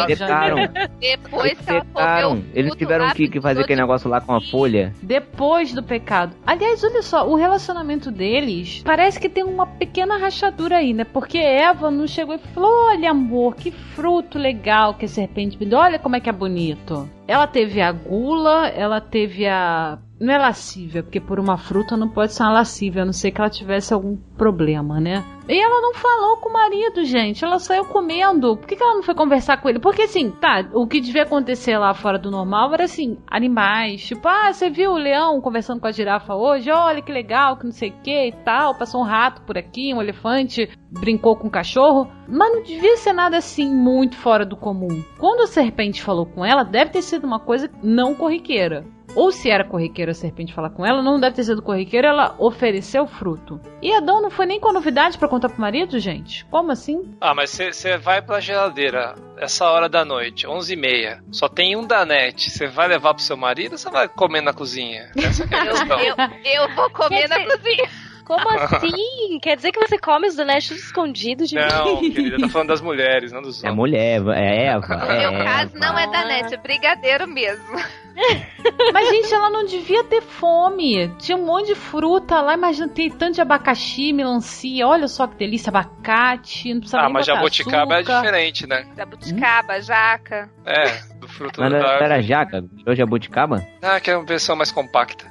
desgraçado. Depois que ela Eles tiveram que, que fazer aquele negócio lá com a folha. Depois do pecado. Aliás, olha só, o relacionamento deles parece que tem uma pequena rachadura aí, né? Porque Eva não chegou e falou: Olha, amor, que fruto legal que a serpente me deu. Olha como é que é bonito. Ela teve a gula, ela teve a não é lascívia, porque por uma fruta não pode ser uma lascívia, a não ser que ela tivesse algum problema, né? E ela não falou com o marido, gente. Ela saiu comendo. Por que, que ela não foi conversar com ele? Porque assim, tá, o que devia acontecer lá fora do normal era assim, animais. Tipo, ah, você viu o leão conversando com a girafa hoje? Olha que legal, que não sei o que e tal. Passou um rato por aqui, um elefante brincou com um cachorro. Mas não devia ser nada assim muito fora do comum. Quando a serpente falou com ela, deve ter sido uma coisa não corriqueira. Ou se era corriqueira a serpente falar com ela, não deve ter sido corriqueira, ela ofereceu fruto. E Adão não foi nem com novidade para contar pro marido, gente? Como assim? Ah, mas você vai pra geladeira essa hora da noite, 11 e meia, só tem um danete, você vai levar pro seu marido ou você vai comer na cozinha? Essa é a questão. eu, eu, vou comer na cozinha. Como assim? Quer dizer que você come os donéstios escondidos de Não, querida, tá falando das mulheres, não dos é homens. É mulher, é Eva. No é meu caso, não é Danete, é brigadeiro mesmo. Mas, gente, ela não devia ter fome. Tinha um monte de fruta lá. Imagina, tem tanto de abacaxi, melancia. Olha só que delícia, abacate. Não precisa Ah, nem mas jabuticaba açúcar. é diferente, né? Jabuticaba, jaca. É, do fruto Mas da não era jaca? Virou jabuticaba? Ah, que é uma versão mais compacta.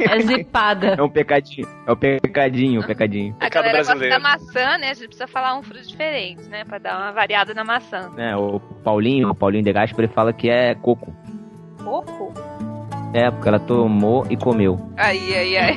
É zipada. É um pecadinho. É o pecadinho, o pecadinho. A Pecado galera gosta brasileiro. da maçã, né? A gente precisa falar um fruto diferente, né? Pra dar uma variada na maçã. É, o Paulinho, o Paulinho de Gaspar, ele fala que é coco. Coco? É, porque ela tomou e comeu. Aí, aí, aí.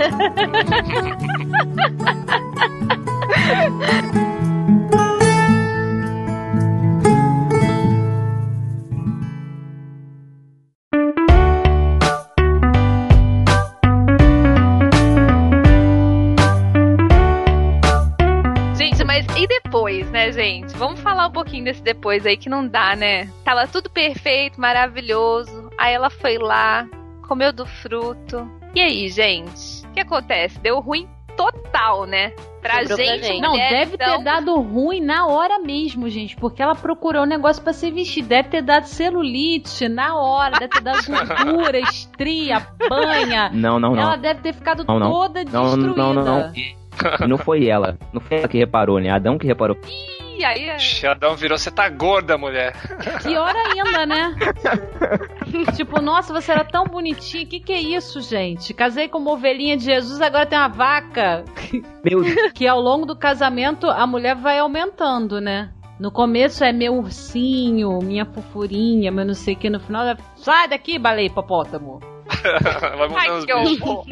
Gente, gente? Vamos falar um pouquinho desse depois aí que não dá, né? Tava tudo perfeito, maravilhoso. Aí ela foi lá, comeu do fruto. E aí, gente? O que acontece? Deu ruim total, né? Pra Sobrou pra gente, gente. Não, deve então, ter dado ruim na hora mesmo, gente, porque ela procurou um negócio pra se vestir. Deve ter dado celulite na hora, deve ter dado gordura, estria, banha. Não, não, Ela não. deve ter ficado Não, não. toda Não, destruída. não, não, não. Não foi ela. Não foi ela que reparou, né? Adão que reparou. Ih, aí é- Xadão virou, você tá gorda, mulher. Pior ainda, né? tipo, nossa, você era tão bonitinha. Que que é isso, gente? Casei com uma ovelhinha de Jesus, agora tem uma vaca. Meu Deus. Que ao longo do casamento a mulher vai aumentando, né? No começo é meu ursinho, minha fofurinha, meu não sei o que. No final é. Sai daqui, baleia hipopótamo. Vai mudando Ai, os que bichos.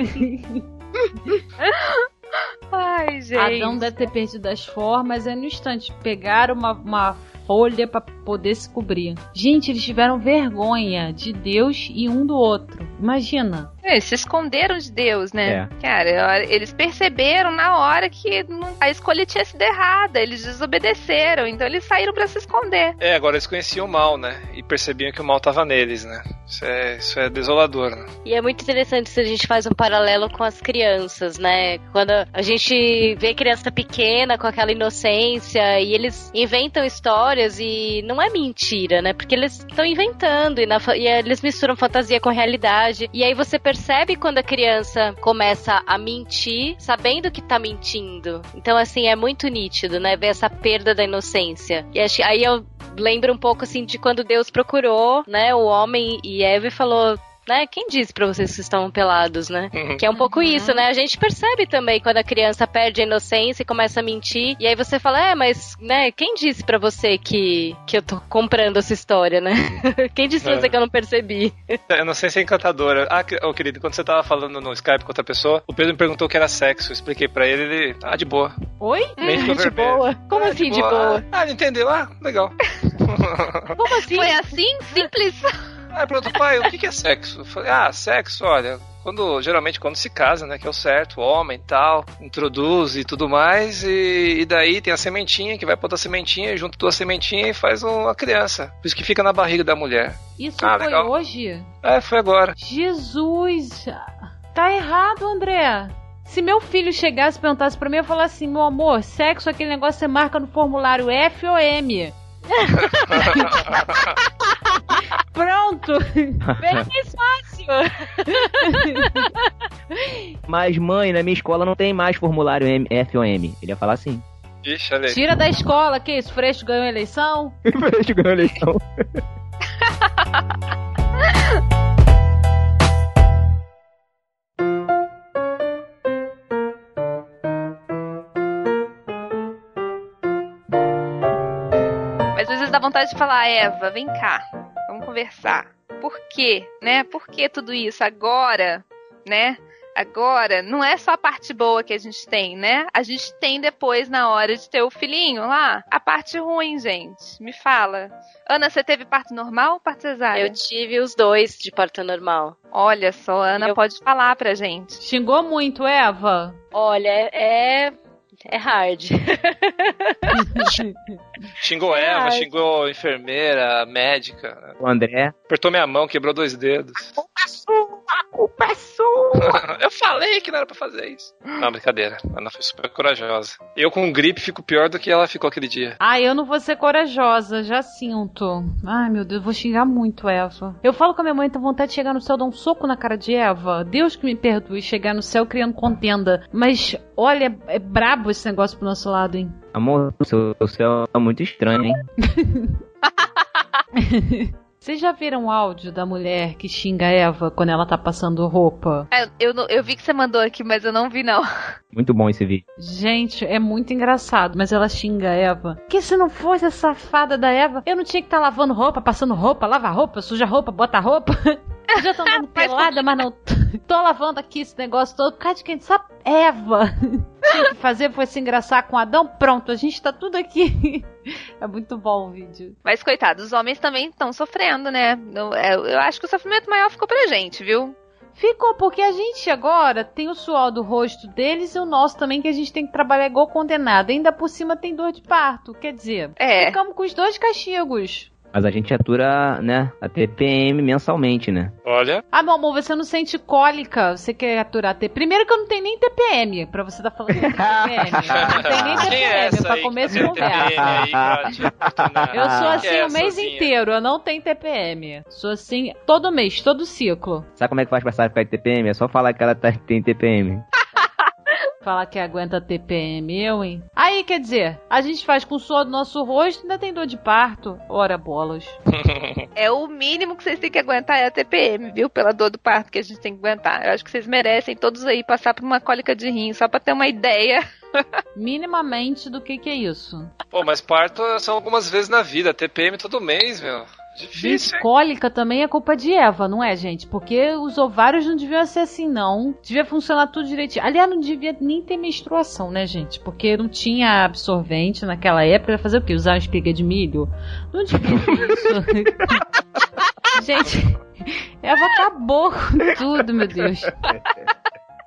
Ai, gente. Adão deve ter perdido as formas. É no instante. Pegaram uma, uma folha pra poder se cobrir. Gente, eles tiveram vergonha de Deus e um do outro. Imagina. Eles se esconderam de Deus, né? É. Cara, eles perceberam na hora que a escolha tinha sido errada. Eles desobedeceram, então eles saíram pra se esconder. É, agora eles conheciam o mal, né? E percebiam que o mal tava neles, né? Isso é, isso é desolador, né? E é muito interessante se a gente faz um paralelo com as crianças, né? Quando a gente vê criança pequena com aquela inocência e eles inventam histórias e não é mentira, né? Porque eles estão inventando e, na e eles misturam fantasia com realidade. E aí você percebe quando a criança começa a mentir, sabendo que tá mentindo. Então, assim, é muito nítido, né? Ver essa perda da inocência. E acho- aí eu lembro um pouco assim de quando Deus procurou, né, o homem e Eva e falou, né, quem disse pra vocês que estavam pelados, né? Que é um pouco isso, né? A gente percebe também quando a criança perde a inocência e começa a mentir, e aí você fala, é, mas, né, quem disse pra você que, que eu tô comprando essa história, né? quem disse pra É. você que eu não percebi? Eu não sei se é encantadora. Ah, ô, querido, quando você tava falando no Skype com outra pessoa, o Pedro me perguntou o que era sexo. Eu expliquei pra ele, ele. Ah, de boa. Oi? Nem ficou de vermelho. boa? Como Ah, assim, de boa? Ah, não entendeu? Ah, legal. Como assim? Foi assim? Simples? Aí pronto, pai, o que é sexo? Eu falei, ah, sexo, olha, quando geralmente quando se casa, né, que é o certo, o homem e tal, introduz e tudo mais, e, e daí tem a sementinha que vai pra outra sementinha, junto duas sementinhas e faz uma criança. Por isso que fica na barriga da mulher. Isso Ah, foi legal. hoje? É, foi agora. Jesus! Tá errado, André. Se meu filho chegasse e perguntasse pra mim, eu falasse assim, meu amor, sexo, aquele negócio você marca no formulário F ou M? Pronto! Bem mais fácil. Mas, mãe, na minha escola não tem mais formulário M, F ou M. Ele ia falar assim. Ixi, olha aí. Tira da escola, que isso? Freixo ganhou a eleição? Freixo ganhou a eleição. dá vontade de falar, Eva, vem cá, vamos conversar. Por quê, né? Por que tudo isso agora, né? Agora, não é só a parte boa que a gente tem, né? A gente tem depois, na hora de ter o filhinho lá, a parte ruim, gente. Me fala. Ana, você teve parto normal ou parto cesárea? Eu tive os dois de parto normal. Olha só, a Ana Eu- pode falar pra gente. Xingou muito, Eva? Olha, é. É hard. Xingou É, Eva, ai. xingou a enfermeira, a médica. O André. Apertou minha mão, quebrou dois dedos. A culpa é sua! Eu falei que não era pra fazer isso. Não, brincadeira. A Ana foi super corajosa. Eu com gripe fico pior do que ela ficou aquele dia. Ah, eu não vou ser corajosa, já sinto. Ai, meu Deus, eu vou xingar muito Eva. Eu falo com a minha mãe, tenho vontade de chegar no céu, dar um soco na cara de Eva. Deus que me perdoe chegar no céu criando contenda. Mas, olha, é brabo esse negócio pro nosso lado, hein? Amor, o seu, o céu é muito estranho, hein? Vocês já viram o áudio da mulher que xinga a Eva quando ela tá passando roupa? É, Eu, eu vi que você mandou aqui, mas eu não vi, não. Muito bom esse vídeo. Gente, é muito engraçado, mas ela xinga a Eva. Que se não fosse a safada da Eva, eu não tinha que estar lavando roupa, passando roupa, lava roupa, suja roupa, bota roupa. Eu já tô andando pelada, mas não tô lavando aqui esse negócio todo por causa de quem? Essa Eva. Tinha que fazer foi se engraçar com Adão. Pronto, a gente tá tudo aqui. É muito bom o vídeo. Mas, coitado, os homens também estão sofrendo, né? Eu, é, eu acho que o sofrimento maior ficou pra gente, viu? Ficou, porque a gente agora tem o suor do rosto deles e o nosso também, que a gente tem que trabalhar igual condenado. Ainda por cima tem dor de parto. Quer dizer, É. ficamos com os dois castigos. Mas a gente atura, né, a TPM mensalmente, né? Olha. Ah, meu amor, você não sente cólica? Você quer aturar T? Primeiro que eu não tenho nem TPM, pra você tá falando que tem TPM. Não tem nem é TPM, essa pra começo que de conversa. Eu sou assim é o mês sozinha? inteiro, eu não tenho TPM. Sou assim todo mês, todo ciclo. Sabe como é que faz pra sair ficar de TPM? É só falar que ela tá, tem TPM. Falar que aguenta TPM, eu, hein? Aí, quer dizer, a gente faz com o suor do nosso rosto e ainda tem dor de parto. Ora, bolas. É o mínimo que vocês têm que aguentar é a TPM, viu? Pela dor do parto que a gente tem que aguentar. Eu acho que vocês merecem todos aí passar por uma cólica de rim, só pra ter uma ideia. Minimamente do que que é isso. Pô, mas parto são algumas vezes na vida. TPM todo mês, meu. Difícil, Gente, cólica também é culpa de Eva, não é, gente? Porque os ovários não deviam ser assim, não. Devia funcionar tudo direitinho. Aliás, não devia nem ter menstruação, né, gente? Porque não tinha absorvente naquela época. Ia fazer o quê? Usar uma espiga de milho? Não devia ter isso. gente, Eva acabou com tudo, meu Deus.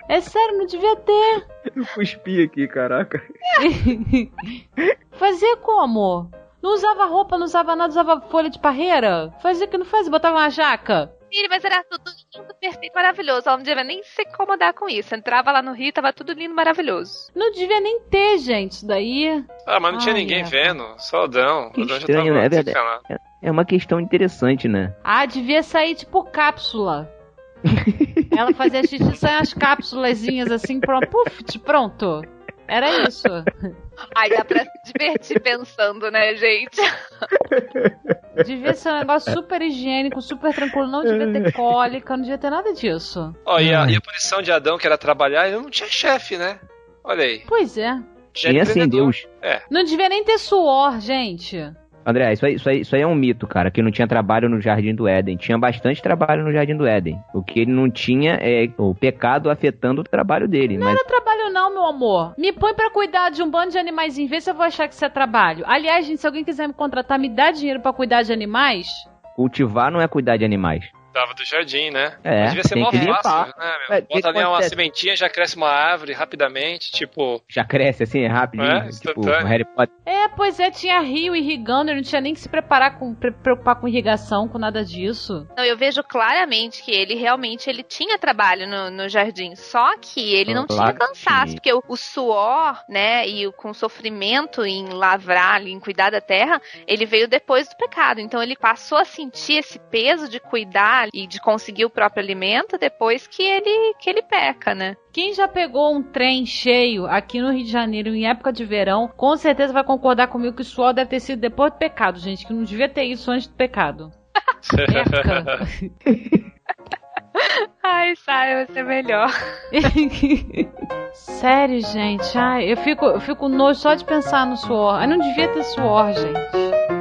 É sério, não devia ter. Eu cuspi aqui, caraca. Fazia como? Não usava roupa, não usava nada, usava folha de parreira? Fazia que não fazia, botava uma jaca. Filho, mas era tudo lindo, perfeito, maravilhoso. Ela não devia nem se incomodar com isso. Entrava lá no Rio, tava tudo lindo, maravilhoso. Não devia nem ter, gente, isso daí. Ah, mas não tinha Ai, ninguém Eva. vendo. Só o Dão. Que o Dão já estranho, tava né? É verdade. desencanado. É uma questão interessante, né? Ah, devia sair tipo cápsula. Ela fazia xixi, saia as cápsulazinhas assim, pronto, puf, pronto. Era isso. Ai, dá pra se divertir pensando, né, gente? Devia ser um negócio super higiênico, super tranquilo, não devia ter cólica, não devia ter nada disso. Ó, e a, e a punição de Adão, que era trabalhar, ele não tinha chefe, né? Olha aí. Pois é. Já E é assim. Deus. É. Não devia nem ter suor, gente. André, isso aí, isso, aí, isso aí é um mito, cara, que não tinha trabalho no Jardim do Éden. Tinha bastante trabalho no Jardim do Éden. O que ele não tinha é o pecado afetando o trabalho dele. Não mas era trabalho não, meu amor. Me põe pra cuidar de um bando de animais em vez se eu vou achar que isso é trabalho. Aliás, gente, se alguém quiser me contratar, me dá dinheiro pra cuidar de animais. cultivar não é cuidar de animais. Dava do jardim, né? É, Mas devia ser mó fácil, né, meu? É, que Bota ali uma sementinha, já cresce uma árvore rapidamente, tipo... Já cresce assim, é rapidinho. É, tipo, Harry Potter. É, pois é, tinha rio irrigando, eu não tinha nem que se preparar com pre- preocupar com irrigação, com nada disso. Não, eu vejo claramente que ele realmente ele tinha trabalho no, no jardim, só que ele não Claro tinha cansaço, porque o, o suor, né, e o, com o sofrimento em lavrar, ali, em cuidar da terra, ele veio depois do pecado. Então ele passou a sentir esse peso de cuidar e de conseguir o próprio alimento depois que ele que ele peca, né? Quem já pegou um trem cheio aqui no Rio de Janeiro em época de verão, com certeza vai concordar comigo que o suor deve ter sido depois do pecado, gente, que não devia ter isso antes do pecado. Eca. Ai, sai, vai ser melhor. Sério, gente. Ai, eu fico, eu fico nojo só de pensar no suor. Ai, não devia ter suor, gente.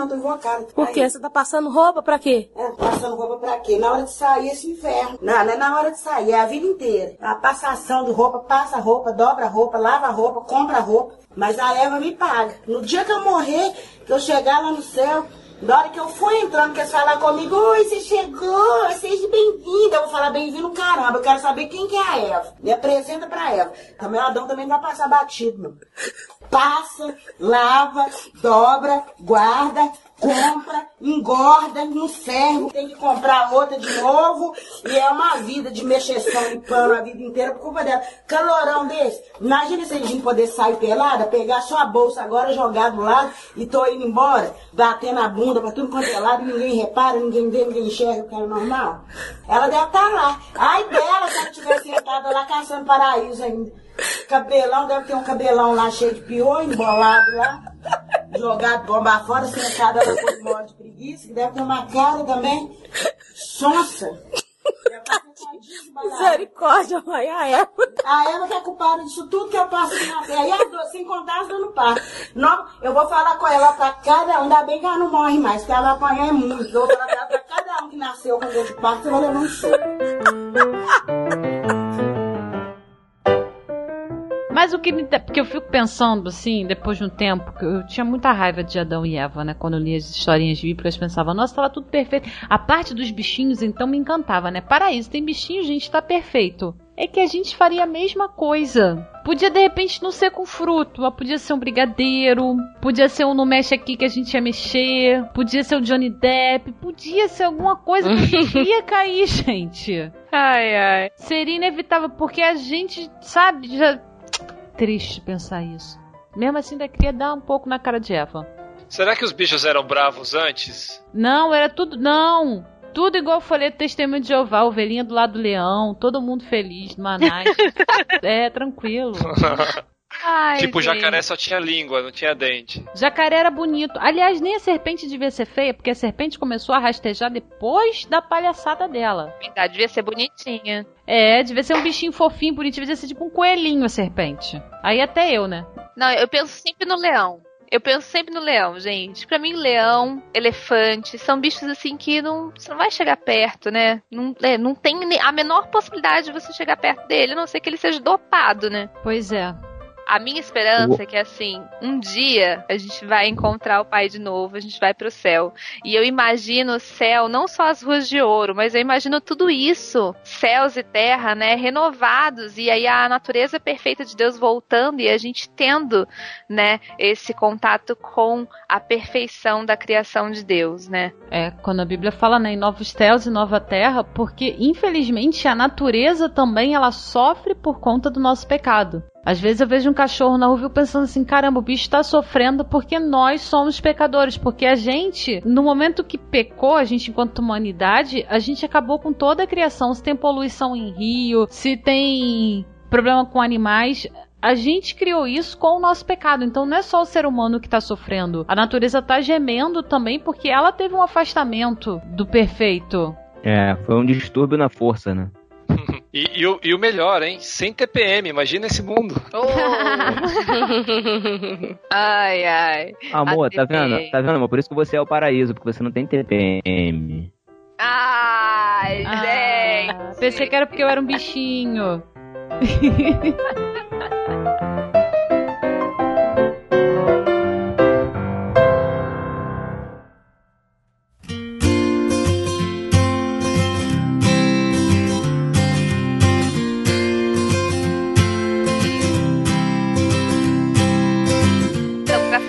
Não, tô invocada. Por quê? Você tá passando roupa pra quê? É, passando roupa pra quê? Na hora de sair esse inferno. Não, não é na hora de sair, é a vida inteira. A passação de roupa, passa roupa, dobra roupa, lava roupa, compra roupa. Mas a Eva me paga. No dia que eu morrer, que eu chegar lá no céu, na hora que eu for entrando, que eles falar comigo, oi, você chegou, seja bem-vinda. Eu vou falar bem-vindo, caramba. Eu quero saber quem que é a Eva. Me apresenta pra Eva. Também o Adão também não vai passar batido, não. Passa, lava, dobra, guarda, compra, engorda, não serve, tem que comprar outra de novo. E é uma vida de mexeção de pano a vida inteira por culpa dela. Calorão desse. Imagina se a gente poder sair pelada, pegar sua bolsa agora, jogar do lado e tô indo embora, batendo a bunda pra tudo quanto é lado, ninguém repara, ninguém vê, ninguém enxerga que é normal. Ela deve estar lá. Ai dela se ela estiver sentada lá caçando paraíso ainda. Cabelão, deve ter um cabelão lá cheio de piolho, embolado lá, jogado bomba fora, sentada com mole de preguiça, que deve ter uma cara também sonsa. Misericórdia, mãe, a Eva. A Eva que é culpada disso tudo que eu passo na terra. E as duas, sem contar as dando parto. Não, eu vou falar com ela pra cada um. Ainda bem que ela não morre mais, porque ela é muito. Eu vou falar pra ela pra cada um que nasceu com dor de parto, você vai levar um soco. Mas o que me. Porque eu fico pensando, assim, depois de um tempo, que eu tinha muita raiva de Adão e Eva, né? Quando eu lia as historinhas bíblicas, pensava, nossa, tava tudo perfeito. A parte dos bichinhos, então, me encantava, né? Para isso, tem bichinho, gente, tá perfeito é que a gente faria a mesma coisa. Podia de repente não ser com fruto, mas podia ser um brigadeiro, podia ser um no mexe aqui que a gente ia mexer, podia ser o Johnny Depp, podia ser alguma coisa que ia cair, gente. Ai, ai. Seria inevitável, porque a gente, sabe, já. Triste pensar isso. Mesmo assim, ainda queria dar um pouco na cara de Eva. Será que os bichos eram bravos antes? Não, era tudo. Não! Tudo igual folheto Testemunho de Jeová, ovelhinha do lado do leão, todo mundo feliz, Manaus. é, tranquilo. Ai, tipo, gente. jacaré só tinha língua, não tinha dente. Jacaré era bonito. Aliás, nem a serpente devia ser feia, porque a serpente começou a rastejar depois da palhaçada dela. Verdade, devia ser bonitinha. É, devia ser um bichinho fofinho, bonitinho, devia ser tipo um coelhinho a serpente. Aí até eu, né? Não, eu penso sempre no leão. Eu penso sempre no leão, gente. Pra mim, leão, elefante, são bichos assim que não, você não vai chegar perto, né? Não, é, não tem a menor possibilidade de você chegar perto dele, a não ser que ele seja dopado, né? Pois é. A minha esperança é que, assim, um dia a gente vai encontrar o pai de novo, a gente vai pro céu. E eu imagino o céu, não só as ruas de ouro, mas eu imagino tudo isso, céus e terra, né, renovados, e aí a natureza perfeita de Deus voltando e a gente tendo, né, esse contato com a perfeição da criação de Deus, né? É, quando a Bíblia fala né, em novos céus e nova terra, porque infelizmente a natureza também ela sofre por conta do nosso pecado. Às vezes eu vejo um cachorro na rua pensando assim, caramba, o bicho tá sofrendo porque nós somos pecadores, porque a gente, no momento que pecou, a gente enquanto humanidade, a gente acabou com toda a criação, se tem poluição em rio, se tem problema com animais, a gente criou isso com o nosso pecado. Então não é só o ser humano que está sofrendo. A natureza está gemendo também porque ela teve um afastamento do perfeito. É, foi um distúrbio na força, né? E, e o, e o melhor, hein? Sem TPM, imagina esse mundo. ai, ai. Amor, tá vendo? Tá vendo, amor? Por isso que você é o paraíso, porque você não tem TPM. Ai, Ah, gente. pensei que era porque eu era um bichinho.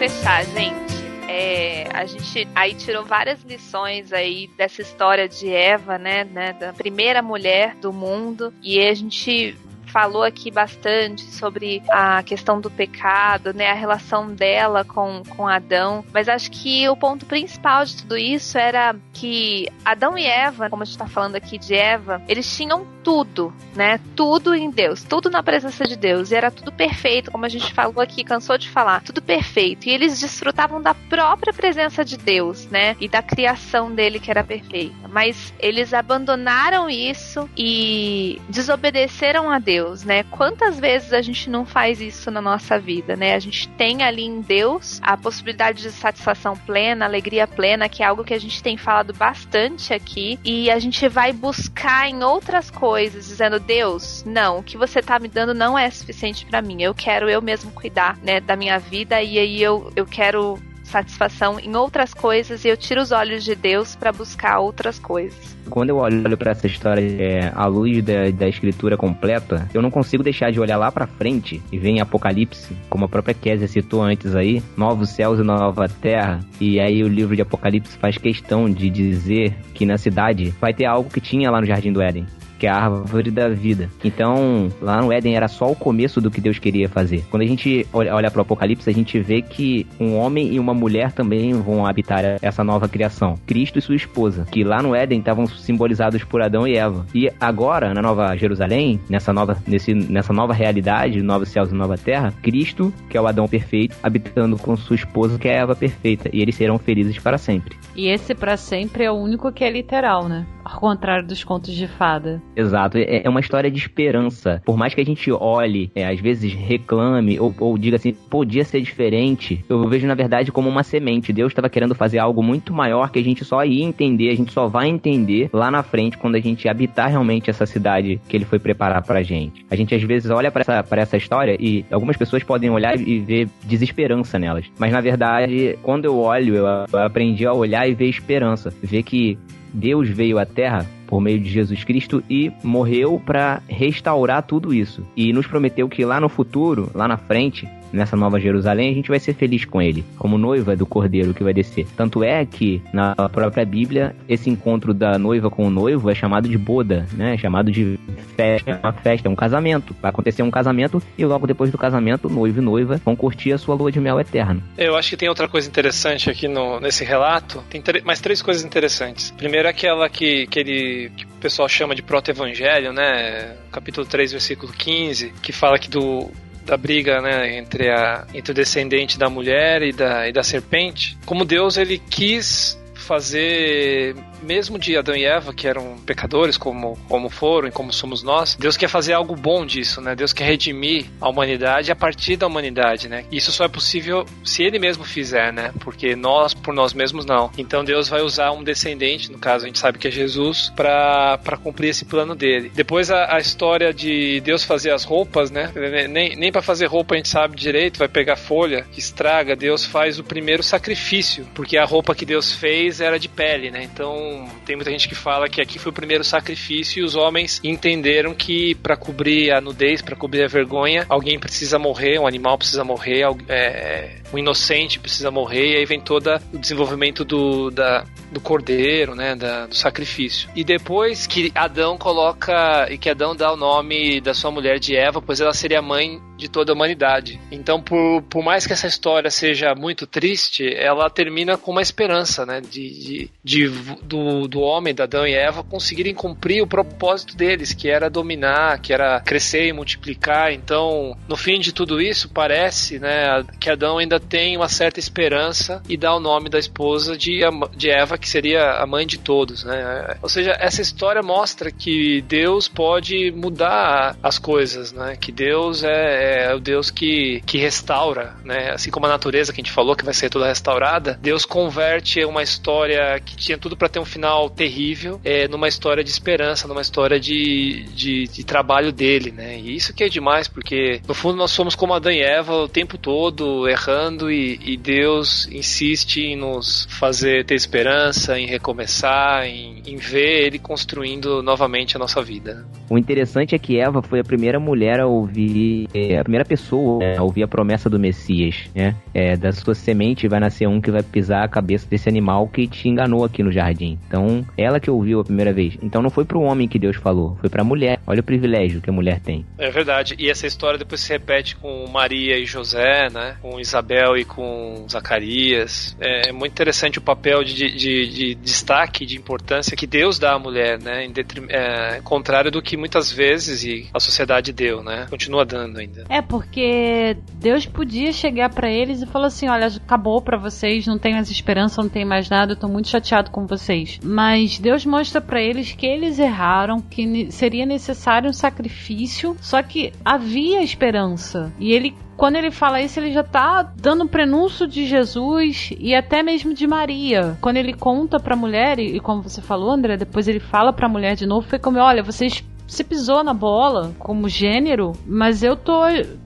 Fechar, gente, é, a gente aí tirou várias lições aí dessa história de Eva, né, né, da primeira mulher do mundo, e a gente falou aqui bastante sobre a questão do pecado, né, a relação dela com, com Adão, mas acho que o ponto principal de tudo isso era que Adão e Eva, como a gente tá falando aqui de Eva, eles tinham tudo, né, tudo em Deus, tudo na presença de Deus, e era tudo perfeito, como a gente falou aqui, cansou de falar, tudo perfeito, e eles desfrutavam da própria presença de Deus, né, e da criação dele que era perfeita, mas eles abandonaram isso e desobedeceram a Deus, né? Quantas vezes a gente não faz isso na nossa vida, né? A gente tem ali em Deus a possibilidade de satisfação plena, alegria plena, que é algo que a gente tem falado bastante aqui, e a gente vai buscar em outras coisas, dizendo: Deus, não, o que você tá me dando não é suficiente para mim. Eu quero eu mesmo cuidar, né, da minha vida e aí eu, eu quero satisfação em outras coisas e eu tiro os olhos de Deus para buscar outras coisas. Quando eu olho pra essa história é, à luz da, da escritura completa, eu não consigo deixar de olhar lá pra frente e ver em Apocalipse, como a própria Késia citou antes aí, novos céus e nova terra. E aí o livro de Apocalipse faz questão de dizer que na cidade vai ter algo que tinha lá no Jardim do Éden. Que é a árvore da vida. Então, lá no Éden era só o começo do que Deus queria fazer. Quando a gente olha, olha para o Apocalipse, a gente vê que um homem e uma mulher também vão habitar essa nova criação. Cristo e sua esposa, que lá no Éden estavam simbolizados por Adão e Eva. E agora, na Nova Jerusalém, nessa nova, nesse, nessa nova realidade, novos céus e nova terra, Cristo, que é o Adão perfeito, habitando com sua esposa, que é a Eva perfeita. E eles serão felizes para sempre. E esse pra sempre é o único que é literal, né? Ao contrário dos contos de fada. Exato, é, é uma história de esperança. Por mais que a gente olhe, é, às vezes reclame ou, ou diga assim, podia ser diferente, eu vejo na verdade como uma semente. Deus estava querendo fazer algo muito maior que a gente só ia entender, a gente só vai entender lá na frente quando a gente habitar realmente essa cidade que ele foi preparar pra gente. A gente às vezes olha para essa, essa história e algumas pessoas podem olhar e ver desesperança nelas. Mas na verdade, quando eu olho, eu aprendi a olhar e ver esperança. Ver que Deus veio à Terra por meio de Jesus Cristo e morreu para restaurar tudo isso. E nos prometeu que lá no futuro, lá na frente, nessa nova Jerusalém, a gente vai ser feliz com ele, como noiva do cordeiro que vai descer. Tanto é que na própria Bíblia, esse encontro da noiva com o noivo é chamado de boda, né? É chamado de festa, uma festa, um casamento. Vai acontecer um casamento e logo depois do casamento, noivo e noiva vão curtir a sua lua de mel eterna. Eu acho que tem outra coisa interessante aqui no, nesse relato. Tem mais três coisas interessantes. Primeiro é aquela que, que, ele, que o pessoal chama de proto-evangelho, né? Capítulo 3, versículo 15, que fala que do da briga né, entre, a, entre o descendente da mulher e da, e da serpente, como Deus ele quis fazer mesmo de Adão e Eva, que eram pecadores, como, como foram e como somos nós, Deus quer fazer algo bom disso, né? Deus quer redimir a humanidade a partir da humanidade, né? Isso só é possível se Ele mesmo fizer, né? Porque nós, por nós mesmos, não. Então Deus vai usar um descendente, no caso a gente sabe que é Jesus, para cumprir esse plano dele. Depois a, a, história de Deus fazer as roupas, né? Nem, nem para fazer roupa a gente sabe direito, vai pegar folha que estraga. Deus faz o primeiro sacrifício, porque a roupa que Deus fez era de pele, né? Então tem muita gente que fala que aqui foi o primeiro sacrifício e os homens entenderam que para cobrir a nudez, para cobrir a vergonha, alguém precisa morrer, um animal precisa morrer, é, um inocente precisa morrer, e aí vem todo o desenvolvimento do, da, do cordeiro, né, da, do sacrifício. E depois que Adão coloca, e que Adão dá o nome da sua mulher de Eva, pois ela seria mãe de toda a humanidade. Então, por, por mais que essa história seja muito triste, ela termina com uma esperança, né, de, de, de do, do homem, da Adão e Eva, conseguirem cumprir o propósito deles, que era dominar, que era crescer e multiplicar. Então, no fim de tudo isso, parece, né, que Adão ainda tem uma certa esperança e dá o nome da esposa de, de Eva, que seria a mãe de todos, né? Ou seja, essa história mostra que Deus pode mudar as coisas, né? Que Deus é, é o Deus que, que restaura, né? Assim como a natureza que a gente falou que vai ser toda restaurada, Deus converte uma história que tinha tudo para ter um final terrível é, numa história de esperança, numa história de, de, de, trabalho dele, né? E isso que é demais, porque no fundo nós somos como Adão e Eva o tempo todo errando e, e, Deus insiste em nos fazer ter esperança, em recomeçar, em, em ver Ele construindo novamente a nossa vida. O interessante é que Eva foi a primeira mulher a ouvir, é, a primeira pessoa né, a ouvir a promessa do Messias, né? É, da sua semente vai nascer um que vai pisar a cabeça desse animal que te enganou aqui no jardim. Então, ela que ouviu a primeira vez. Então não foi pro homem que Deus falou, foi pra mulher. Olha o privilégio que a mulher tem. É verdade. E essa história depois se repete com Maria e José, né? Com Isabel e com Zacarias. É muito interessante o papel de, de, de destaque, de importância que Deus dá à mulher, né? Em é, contrário do que muitas vezes a sociedade deu, né? Continua dando ainda. É porque Deus podia chegar para eles e falar assim: olha, acabou para vocês, não tem mais esperança, não tem mais nada, eu tô muito chateado com vocês. Mas Deus mostra para eles que eles erraram, que seria necessário um sacrifício, só que havia esperança. E ele quando ele fala isso, ele já tá dando prenúncio de Jesus e até mesmo de Maria. Quando ele conta pra mulher, e, como você falou, André, depois ele fala pra mulher de novo, foi como, olha, vocês se pisou na bola como gênero, mas eu tô,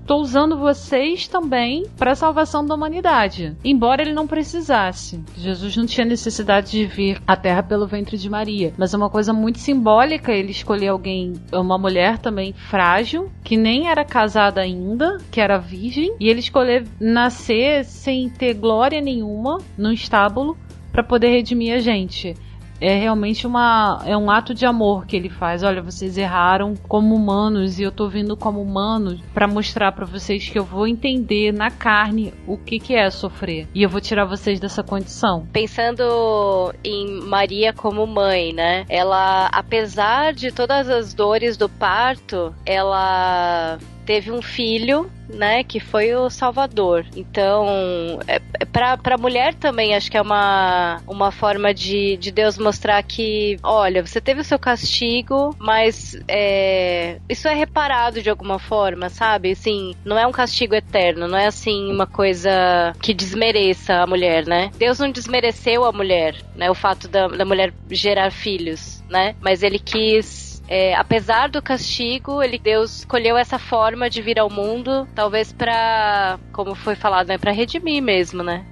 tô usando vocês também para a salvação da humanidade. Embora ele não precisasse. Jesus não tinha necessidade de vir à Terra pelo ventre de Maria. Mas é uma coisa muito simbólica ele escolher alguém, uma mulher também frágil, que nem era casada ainda, que era virgem, e ele escolher nascer sem ter glória nenhuma num estábulo para poder redimir a gente é realmente uma é um ato de amor que ele faz. Olha, vocês erraram como humanos e eu tô vindo como humano para mostrar para vocês que eu vou entender na carne o que que é sofrer e eu vou tirar vocês dessa condição. Pensando em Maria como mãe, né? Ela, apesar de todas as dores do parto, ela teve um filho, né, que foi o Salvador. Então, é, pra, pra mulher também, acho que é uma, uma forma de, de Deus mostrar que, olha, você teve o seu castigo, mas é, isso é reparado de alguma forma, sabe? Assim, não é um castigo eterno, não é assim uma coisa que desmereça a mulher, né? Deus não desmereceu a mulher, né? O fato da, da mulher gerar filhos, né? Mas ele quis é, apesar do castigo, ele Deus escolheu essa forma de vir ao mundo, talvez para, como foi falado, né, para redimir mesmo, né?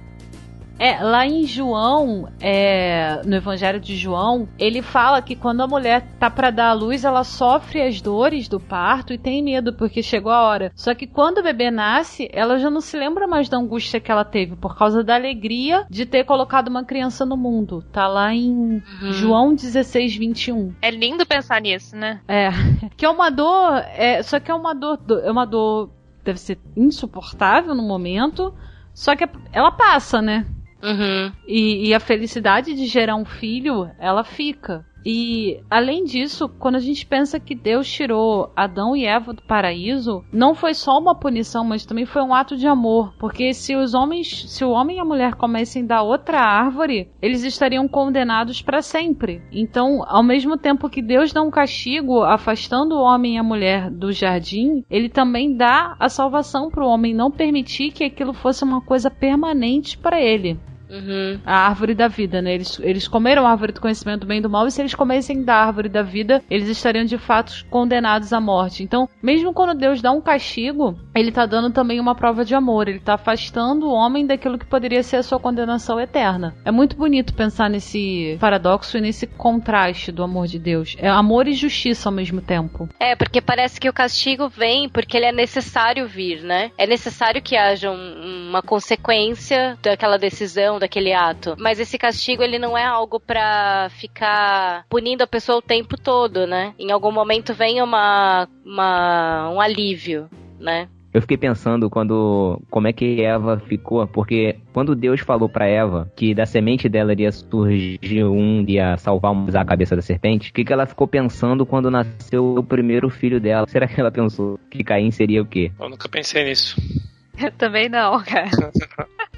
É, lá em João, é, no Evangelho de João, ele fala que quando a mulher tá para dar à luz, ela sofre as dores do parto e tem medo porque chegou a hora. Só que quando o bebê nasce, ela já não se lembra mais da angústia que ela teve por causa da alegria de ter colocado uma criança no mundo. Tá lá em uhum. João 16, 21. É lindo pensar nisso, né? É. Que é uma dor, é, só que é uma dor, é uma dor deve ser insuportável no momento, só que ela passa, né? Uhum. E, e a felicidade de gerar um filho, ela fica. E além disso, quando a gente pensa que Deus tirou Adão e Eva do paraíso, não foi só uma punição, mas também foi um ato de amor, porque se os homens, se o homem e a mulher comessem da outra árvore, eles estariam condenados para sempre. Então, ao mesmo tempo que Deus dá um castigo afastando o homem e a mulher do jardim, ele também dá a salvação para o homem não permitir que aquilo fosse uma coisa permanente para ele. Uhum. A árvore da vida, né? Eles, eles comeram a árvore do conhecimento do bem e do mal, e se eles comessem da árvore da vida, eles estariam de fato condenados à morte. Então, mesmo quando Deus dá um castigo, ele tá dando também uma prova de amor. Ele tá afastando o homem daquilo que poderia ser a sua condenação eterna. É muito bonito pensar nesse paradoxo e nesse contraste do amor de Deus. É amor e justiça ao mesmo tempo. É, porque parece que o castigo vem porque ele é necessário vir, né? É necessário que haja um, uma consequência daquela decisão, daquele ato. Mas esse castigo, ele não é algo para ficar punindo a pessoa o tempo todo, né? Em algum momento vem uma, uma um alívio, né? Eu fiquei pensando quando como é que Eva ficou, porque quando Deus falou para Eva que da semente dela iria surgir um ia salvar a cabeça da serpente, o que, que ela ficou pensando quando nasceu o primeiro filho dela? Será que ela pensou que Caim seria o quê? Eu nunca pensei nisso. Eu também não, cara.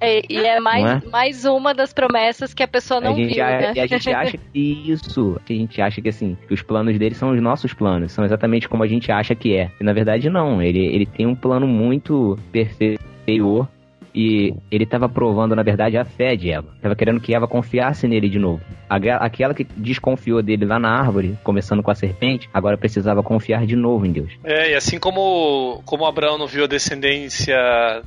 É, e é mais, é? mais uma das promessas que a pessoa não a gente viu, a, né? a gente acha que isso, a gente acha que assim, que os planos dele são os nossos planos, são exatamente como a gente acha que é. E na verdade não, ele, ele tem um plano muito perfeito e ele estava provando, na verdade, a fé de Eva. Estava querendo que Eva confiasse nele de novo. Aquela que desconfiou dele lá na árvore, começando com a serpente, agora precisava confiar de novo em Deus. É, e assim como, como Abraão não viu a descendência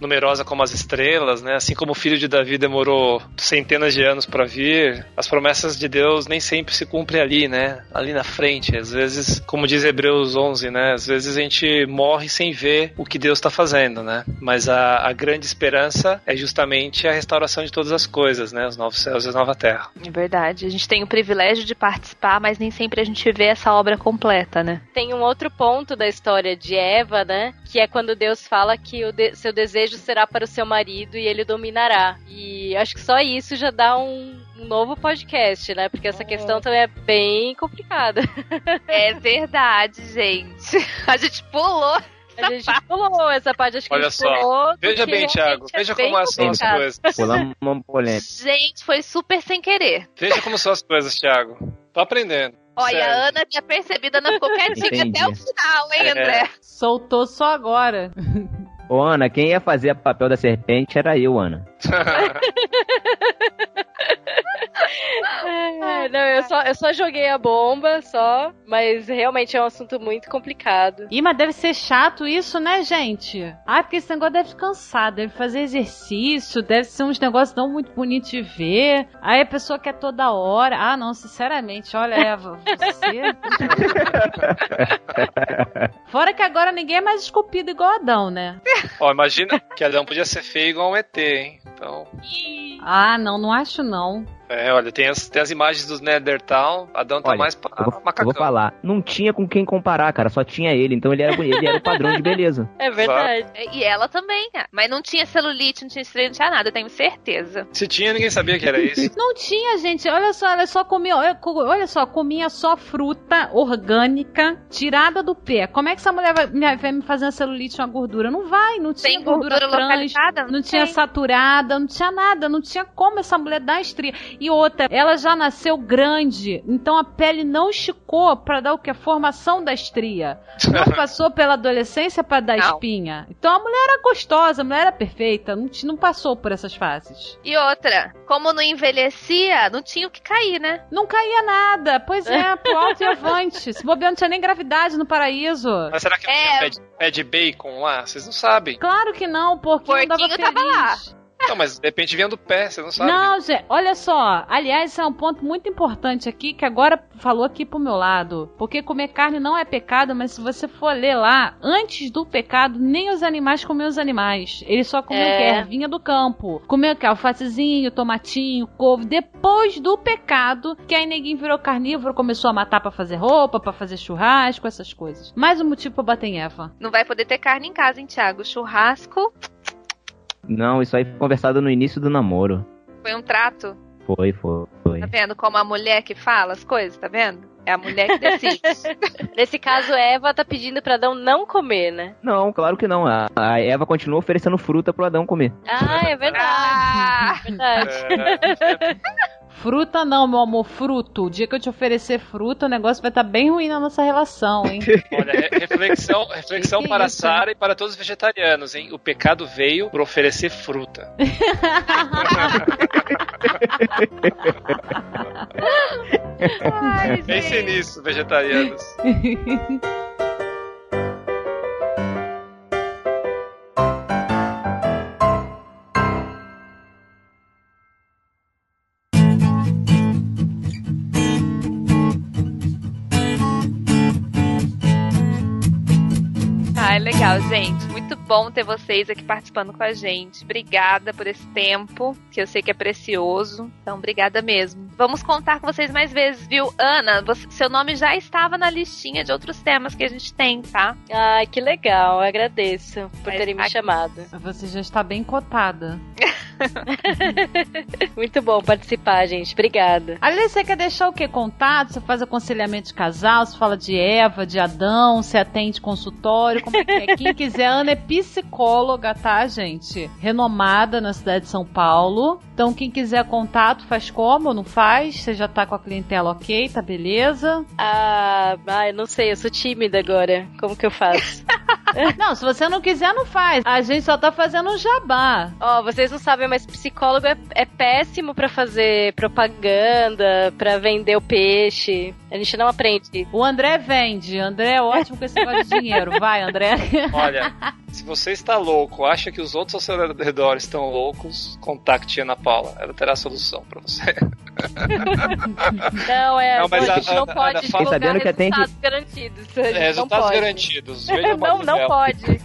numerosa como as estrelas, né? Assim como o filho de Davi demorou centenas de anos para vir, as promessas de Deus nem sempre se cumprem ali, né? Ali na frente. Às vezes, como diz Hebreus 11, né? Às vezes a gente morre sem ver o que Deus está fazendo, né? Mas a, a grande esperança é justamente a restauração de todas as coisas, né? Os novos céus e a nova terra. É verdade. A gente tem o privilégio de participar, mas nem sempre a gente vê essa obra completa, né? Tem um outro ponto da história de Eva, né? Que é quando Deus fala que o de seu desejo será para o seu marido e ele dominará. E acho que só isso já dá um, um novo podcast, né? Porque essa questão também é bem complicada. É verdade, gente. A gente pulou a gente pulou essa parte, acho que Olha só. Pulou, veja bem, Thiago. É veja como são as coisas. Pulamos uma polêmica. Gente, foi super sem querer. Veja como são as coisas, Thiago. Tô aprendendo. Olha, Sério. a Ana tinha percebido, Ana ficou quietinha até o final, hein, é. André? Soltou só agora. Ô, Ana, quem ia fazer o papel da serpente era eu, Ana. É, não, eu só, eu só joguei a bomba, só. Mas realmente é um assunto muito complicado. Ih, mas deve ser chato isso, né, gente? Ah, porque esse negócio deve cansar, deve fazer exercício, deve ser uns negócios não muito bonitos de ver. Aí a pessoa quer toda hora. Ah, não, sinceramente, olha, Eva, você. Fora que agora ninguém é mais esculpido igual Adão, né? Ó, imagina que Adão podia ser feio igual um ET, hein? Então. Ah, não, não acho não. É, olha, tem as, tem as imagens dos Neandertal, Adão tá Olha, mais pa- Eu vou, eu macacão. vou falar, não tinha com quem comparar, cara, só tinha ele, então ele era, bonito, ele era o padrão de beleza. É verdade. E ela também, ah, mas não tinha celulite, não tinha estreia, não tinha nada, eu tenho certeza. Se tinha, ninguém sabia que era isso. Não tinha, gente. Olha só, ela só comia. Olha, só, comia só fruta orgânica tirada do pé. Como é que essa mulher vai, me- vai me fazer uma celulite, uma gordura? Não vai, não tinha Tem gordura trans, localizada? não tinha saturada, não tinha nada, não tinha como essa mulher dar estria. E outra, ela já nasceu grande, então a pele não esticou pra dar o que? A formação da estria. Não passou pela adolescência pra dar Não. espinha. Então a mulher era gostosa, a mulher era perfeita, não, não passou por essas fases. E outra, como não envelhecia, não tinha o que cair, né? Não caía nada. Pois é, pro alto e avante. Se bobear, não tinha nem gravidade no paraíso. Mas será que não É. tinha pé de, pé de bacon lá? Vocês não sabem. Claro que não, o porquinho, dava feliz. tava lá. Não, mas de repente vinha do pé, você não sabe. Não, gente, olha só. Aliás, isso é um ponto muito importante aqui que agora falou aqui pro meu lado. Porque comer carne não é pecado, mas se você for ler lá, antes do pecado, nem os animais comiam os animais. Eles só comiam É. o quê? Ervinha do campo. Comiam o quê? Alfacezinho, tomatinho, couve. Depois do pecado, que aí ninguém virou carnívoro, começou a matar pra fazer roupa, pra fazer churrasco, essas coisas. Mais um motivo pra bater em Eva. Não vai poder ter carne em casa, hein, Thiago? Churrasco Não, isso aí foi conversado no início do namoro. foi um trato. Foi, foi, foi. Tá vendo como a mulher que fala as coisas, tá vendo? É a mulher que decide. Nesse caso, Eva tá pedindo pra Adão não comer, né? Não, claro que não. A, a Eva continua oferecendo fruta pro Adão comer. Ah, é verdade. ah, verdade. É, Fruta não, meu amor, fruto. O dia que eu te oferecer fruta, o negócio vai estar bem ruim na nossa relação, hein? olha, re- reflexão, reflexão Que para isso? Sara e para todos os vegetarianos, hein? O pecado veio por oferecer fruta. ai, Pense nisso, vegetarianos. legal, gente. Muito bom ter vocês aqui participando com a gente. Obrigada por esse tempo, que eu sei que é precioso. Então, obrigada mesmo. Vamos contar com vocês mais vezes, viu? Ana, você- seu nome já estava na listinha de outros temas que a gente tem, tá? Ai, que legal. Eu agradeço por Mas terem me aqui- chamado. Você já está bem cotada. Muito bom participar, gente. Obrigada. Aliás, você quer deixar o quê? Contato? Você faz aconselhamento de casal? Você fala de Eva, de Adão? Você atende consultório? Como é que é? Quem quiser, Ana é psicóloga, tá, gente? Renomada na cidade de São Paulo. Então, quem quiser contato, faz como? Não faz? Você já tá com a clientela ok? Tá beleza? Ah, ai, não sei, eu sou tímida agora. Como que eu faço? Não, se você não quiser, não faz. A gente só tá fazendo um jabá. Ó, vocês não sabem, mas psicólogo é, é péssimo pra fazer propaganda, pra vender o peixe. A gente não aprende. O André vende. André é ótimo com esse negócio de dinheiro. Vai, André. Olha, se você está louco, acha que os outros ao seu redor estão loucos, contacte a Ana Paula. Ela terá a solução pra você. Não, é. Não, mas a a- gente não a- pode a- divulgar Fiquei sabendo que atende- resultados garantidos. A gente É, não resultados pode. garantidos. Não, não pode.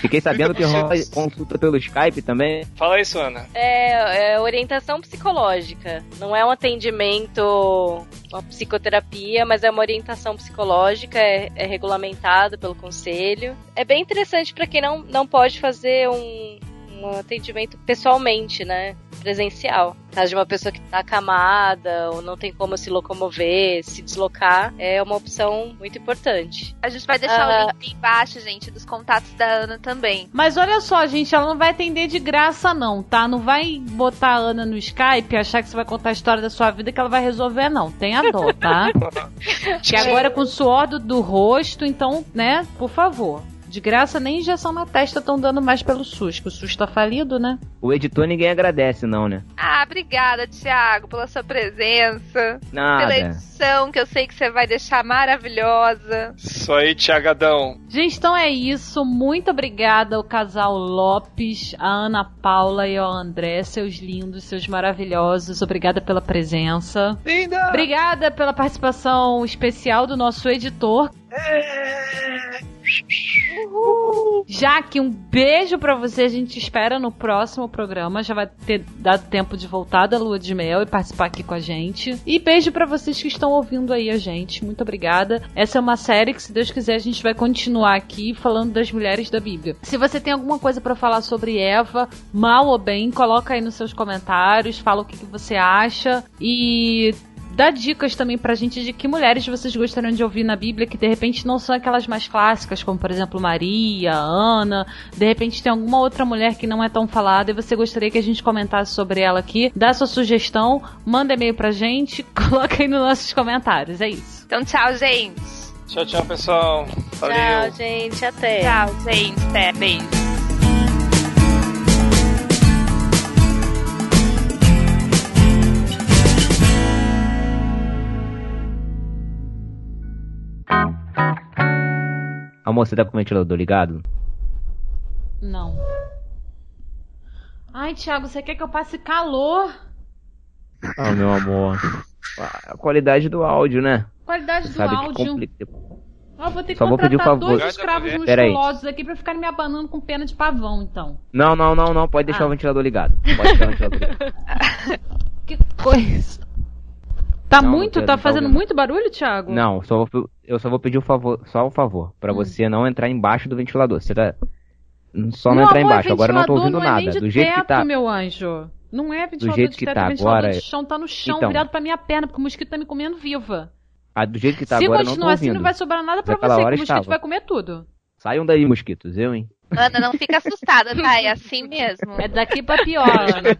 Fiquei sabendo que rola 30%. consulta pelo Skype também. Fala isso, Ana. É, é orientação psicológica. Não é um atendimento, uma psicoterapia, mas é uma orientação psicológica, é, é regulamentado pelo conselho. É bem interessante para quem não, não pode fazer um, um atendimento pessoalmente, né? Presencial. Caso de uma pessoa que está acamada ou não tem como se locomover, se deslocar, é uma opção muito importante. A gente vai deixar Ah. o link embaixo, gente, dos contatos da Ana também. Mas olha só, gente, ela não vai atender de graça, não, tá? Não vai botar a Ana no Skype e achar que você vai contar a história da sua vida que ela vai resolver, não. Tenha dó, tá? que agora é com o suor do, do rosto, então, né? Por favor. De graça, nem injeção na testa estão dando mais pelo SUS, que o SUS tá falido, né? O editor ninguém agradece, não, né? Ah, obrigada, Thiago, pela sua presença, pela Nada. edição, que eu sei que você vai deixar maravilhosa. Isso aí, Tiagadão. Gente, então é isso. Muito obrigada ao casal Lopes, a Ana Paula e ao André, seus lindos, seus maravilhosos. Obrigada pela presença. Linda! Obrigada pela participação especial do nosso editor. Jaque, um beijo pra você. A gente espera no próximo programa. Já vai ter dado tempo de voltar da lua de mel e participar aqui com a gente. E beijo pra vocês que estão ouvindo aí a gente. Muito obrigada. Essa é uma série que, se Deus quiser, a gente vai continuar aqui falando das mulheres da Bíblia. Se você tem alguma coisa pra falar sobre Eva, mal ou bem, coloca aí nos seus comentários, fala o que, que você acha. E dá dicas também pra gente de que mulheres vocês gostariam de ouvir na Bíblia que de repente não são aquelas mais clássicas, como por exemplo Maria, Ana. De repente tem alguma outra mulher que não é tão falada e você gostaria que a gente comentasse sobre ela aqui. Dá sua sugestão, manda e-mail pra gente, coloca aí nos nossos comentários. É isso. Então, tchau, gente. Tchau, tchau, pessoal. Valeu. Tchau, gente. Até. Tchau, gente. Até. Beijo. Amor, você tá com o ventilador ligado? Não. Ai, Thiago, você quer que eu passe calor? Ah, meu amor. A qualidade do áudio, né? Qualidade do Sabe que áudio. complica. Ah, vou ter que Só vou pedir um contratar favor. dois escravos musculosos aqui pra ficarem me abanando com pena de pavão, então. Não, não, não, não. Pode deixar Ah. o ventilador ligado. Pode deixar o ventilador ligado. Que coisa. Tá Não, muito? não Tá fazendo ouvindo. muito barulho, Thiago? Não, só vou, eu só vou pedir um favor, só um favor, pra Hum. você não entrar embaixo do ventilador. Você tá só não Meu entrar amor, embaixo. Agora eu não tô ouvindo não é nem nada. de Do jeito teto, que tá. meu anjo. Não é ventilador jeito de que teto, tá é ventilador agora- de chão, tá no chão, Então. virado pra minha perna, porque o mosquito tá me comendo viva. Ah, do jeito que tá Se agora eu não tô continuar assim, ouvindo. não vai sobrar nada pra você, que o mosquito estava. vai comer tudo. Saiam daí, mosquitos, eu, hein? Ana, não fica assustada, tá? É assim mesmo. É daqui pra pior, Ana.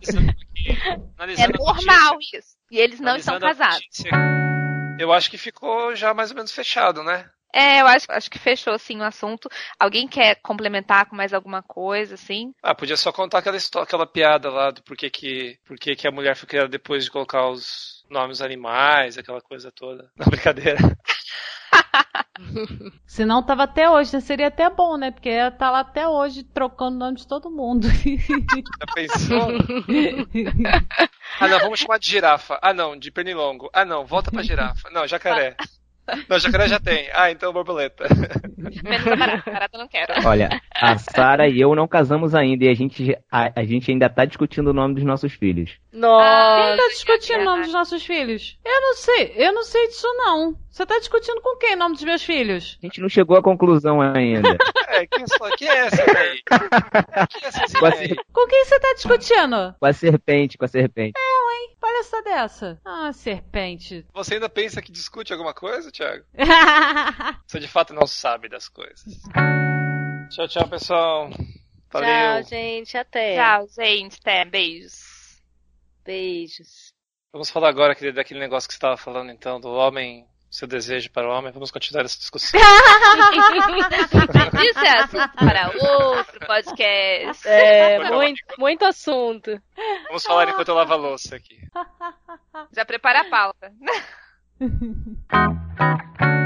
É normal isso. E eles não estão Analisando casados. Eu acho que ficou já mais ou menos fechado, né? É, eu acho, acho que fechou assim o assunto. Alguém quer complementar com mais alguma coisa, assim? Ah, podia só contar aquela, histó- aquela piada lá do porquê que, porquê que a mulher foi criada depois de colocar os nomes animais, aquela coisa toda. Não, brincadeira. Se não tava até hoje, né? Seria até bom, né? Porque ela tá lá até hoje trocando o nome de todo mundo. Já pensou? Ah, não, vamos chamar de girafa. Ah, não, de pernilongo. Ah, não, volta pra girafa. Não, jacaré. Não, jacaré já tem. Ah, então borboleta. Menos a barata. Barata eu não quero. Olha, a Sara e eu não casamos ainda e a gente, a, a gente ainda tá discutindo o nome dos nossos filhos. Quem Nossa. tá discutindo o nome dos nossos filhos? Eu não sei, eu não sei disso não. Você tá discutindo com quem o nome dos meus filhos? A gente não chegou à conclusão ainda. É, quem, é- quem é essa daí? Quem é essa Com? Com quem você tá discutindo? com a serpente, com a serpente. Palhaça dessa. Ah, serpente. Você ainda pensa que discute alguma coisa, Thiago? Você de fato não sabe das coisas. Tchau, tchau, pessoal. Valeu. Tchau, gente. Até. Tchau, gente. Até. Beijos. Beijos. Vamos falar agora aquele, daquele negócio que você estava falando, então, do homem, seu desejo para o homem. Vamos continuar essa discussão. Isso é assunto para outro podcast. É, muito, muito assunto. Vamos falar enquanto eu lavo a louça aqui. Já prepara a pauta.